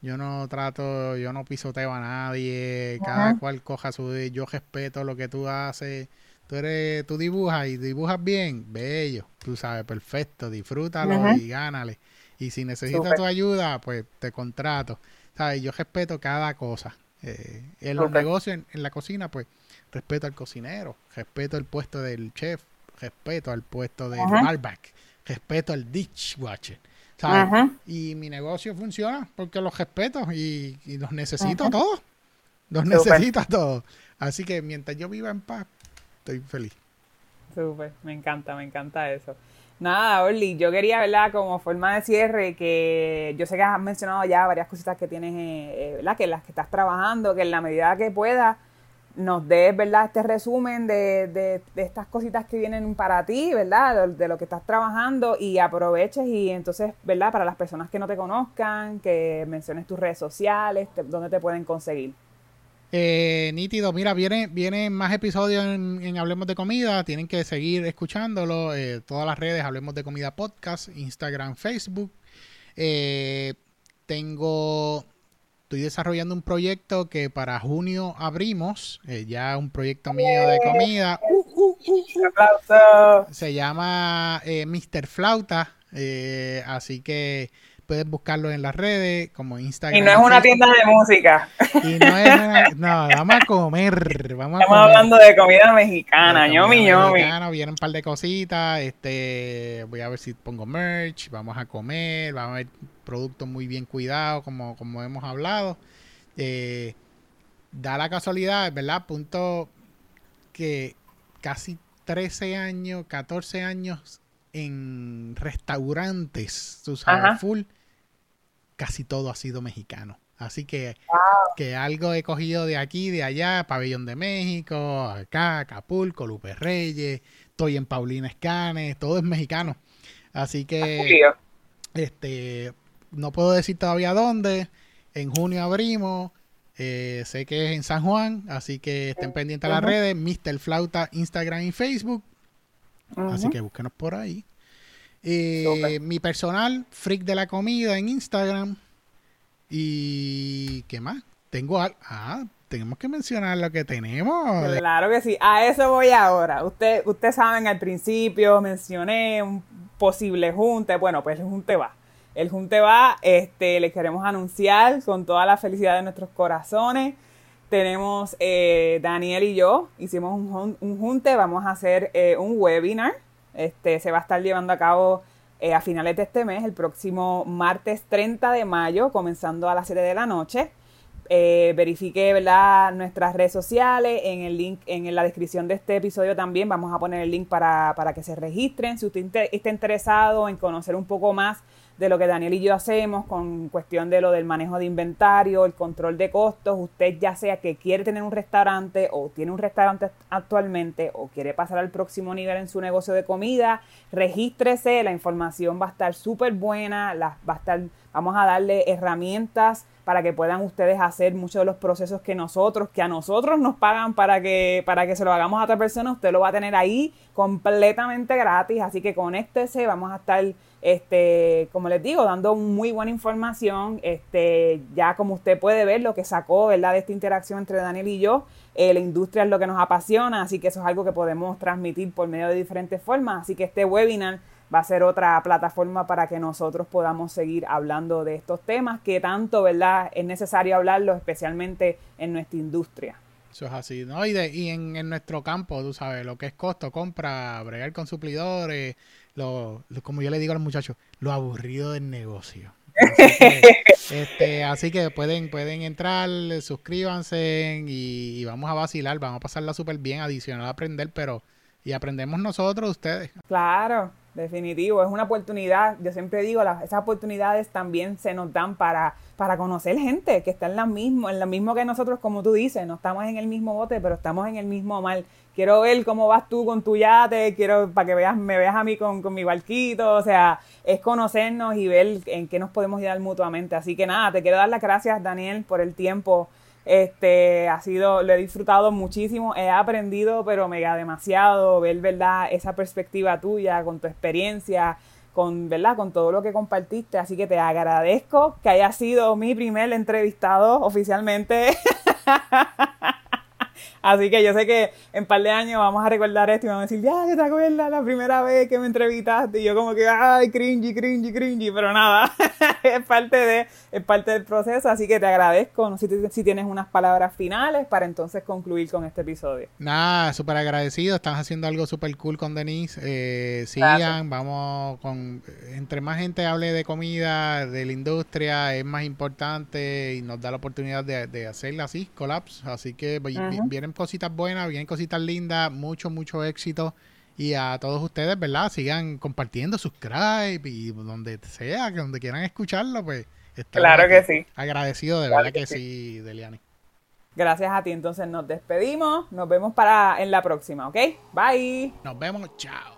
yo no trato, yo no pisoteo a nadie, cada cual coja su, yo respeto lo que tú haces. Tú eres, tú dibujas y dibujas bien, bello, tú sabes, perfecto, disfrútalo y gánale. Y si necesitas tu ayuda, pues te contrato. ¿Sabes? Yo respeto cada cosa. Eh, en los negocios, en, la cocina, pues respeto al cocinero, respeto el puesto del chef, respeto al puesto del barback respeto al dishwasher. ¿Sabes? Y mi negocio funciona porque los respeto y, los necesito todos. Los necesito todos. Así que mientras yo viva en paz, estoy feliz. Súper, me encanta, me encanta eso. Nada, Orly, yo quería, ¿verdad? Como forma de cierre, que yo sé que has mencionado ya varias cositas que tienes, eh, eh, ¿verdad? Que las que estás trabajando, que en la medida que puedas, nos des, ¿verdad? Este resumen de, de, estas cositas que vienen para ti, ¿verdad? De, lo que estás trabajando y aproveches y entonces, ¿verdad? Para las personas que no te conozcan, que menciones tus redes sociales, dónde te pueden conseguir. Eh, nítido, mira, vienen viene más episodios en, Hablemos de Comida, tienen que seguir escuchándolo, eh, todas las redes, Hablemos de Comida Podcast, Instagram, Facebook. Eh, tengo estoy desarrollando un proyecto que para junio abrimos, eh, ya un proyecto mío de comida. Uh, uh, uh, Se llama eh, Mr. Flauta, eh, así que puedes buscarlo en las redes como Instagram. Y no es una tienda de música. Y no es una, no, vamos a comer. Vamos Estamos hablando de comida mexicana, ñomi, ñomi. Vienen un par de cositas, este, voy a ver si pongo merch, vamos a comer, vamos a ver productos muy bien cuidados, como, como hemos hablado. Eh, da la casualidad, ¿verdad? Punto que casi 13 años, 14 años en restaurantes, tú sabes, full, casi todo ha sido mexicano. Así que, que algo he cogido de aquí, de allá, Pabellón de México, acá, Acapulco, Lupe Reyes, estoy en Paulina Escanes, todo es mexicano. Así que, este, no puedo decir todavía dónde. En junio abrimos. Eh, sé que es en San Juan, así que estén pendientes a las redes. Mr. Flauta, Instagram y Facebook. Así que búsquenos por ahí. Eh, mi personal, Freak de la Comida en Instagram. Y ¿qué más? Tengo ah, tenemos que mencionar lo que tenemos. Claro que sí, a eso voy ahora. Usted, ustedes saben, al principio mencioné un posible junte. Bueno, pues el junte va. El Junte va, este, les queremos anunciar con toda la felicidad de nuestros corazones. Tenemos eh, Daniel y yo, hicimos un, Junte, vamos a hacer eh, un webinar. Este, se va a estar llevando a cabo eh, a finales de este mes, el próximo martes 30 de mayo, comenzando a las 7 de la noche. verifique nuestras redes sociales, en el link, en la descripción de este episodio también vamos a poner el link para, para que se registren. Si usted está interesado en conocer un poco más de lo que Daniel y yo hacemos con cuestión de lo del manejo de inventario, el control de costos. Usted ya sea que quiere tener un restaurante o tiene un restaurante actualmente o quiere pasar al próximo nivel en su negocio de comida, regístrese, la información va a estar súper buena, va a estar, vamos a darle herramientas para que puedan ustedes hacer muchos de los procesos que nosotros, que a nosotros nos pagan para que, para que se lo hagamos a otra persona, usted lo va a tener ahí completamente gratis, así que conéctese, vamos a estar este, como les digo, dando muy buena información. Este, ya como usted puede ver, lo que sacó, ¿verdad? De esta interacción entre Daniel y yo, eh, la industria es lo que nos apasiona, así que eso es algo que podemos transmitir por medio de diferentes formas. Así que este webinar va a ser otra plataforma para que nosotros podamos seguir hablando de estos temas que tanto, ¿verdad? Es necesario hablarlo, especialmente en nuestra industria. Eso es así, ¿no? Y, de, y en, en, nuestro campo, tú sabes, lo que es costo, compra, bregar con suplidores, lo, como yo le digo a los muchachos, lo aburrido del negocio. <laughs> Este, así que, pueden, pueden entrar, suscríbanse y, vamos a vacilar, vamos a pasarla súper bien, adicional a aprender, pero y aprendemos nosotros, ustedes. Claro, definitivo, es una oportunidad, yo siempre digo, las, esas oportunidades también se nos dan para, para conocer gente que está en la mismo, en lo mismo que nosotros, como tú dices, no estamos en el mismo bote, pero estamos en el mismo mar quiero ver cómo vas tú con tu yate, quiero para que veas, me veas a mí con, mi barquito, o sea, es conocernos y ver en qué nos podemos ayudar mutuamente. Así que nada, te quiero dar las gracias, Daniel, por el tiempo. Este ha sido, lo he disfrutado muchísimo, he aprendido, pero mega demasiado, ver verdad esa perspectiva tuya, con tu experiencia, con verdad, con todo lo que compartiste. Así que te agradezco que haya sido mi primer entrevistado oficialmente. <laughs> Así que yo sé que en un par de años vamos a recordar esto y vamos a decir, ya, ¿te acuerdas la primera vez que me entrevistaste? Y yo como que, ay, cringy, cringy, cringy, pero nada, <laughs> es parte de, es parte del proceso, así que te agradezco. No sé si, si tienes unas palabras finales para entonces concluir con este episodio. Nada, súper agradecido, están haciendo algo súper cool con Denise. Eh, sigan, vamos con, entre más gente hable de comida, de la industria, es más importante y nos da la oportunidad de, de hacerla así, collapse. Así que vienen cositas buenas, vienen cositas lindas, mucho, mucho éxito. Y a todos ustedes, ¿verdad? Sigan compartiendo, subscribe y donde sea, que donde quieran escucharlo, pues. Claro que sí. Agradecido, de verdad que, sí, Deliani. Gracias a ti, entonces nos despedimos. Nos vemos para en la próxima, ¿ok? Bye. Nos vemos, chao.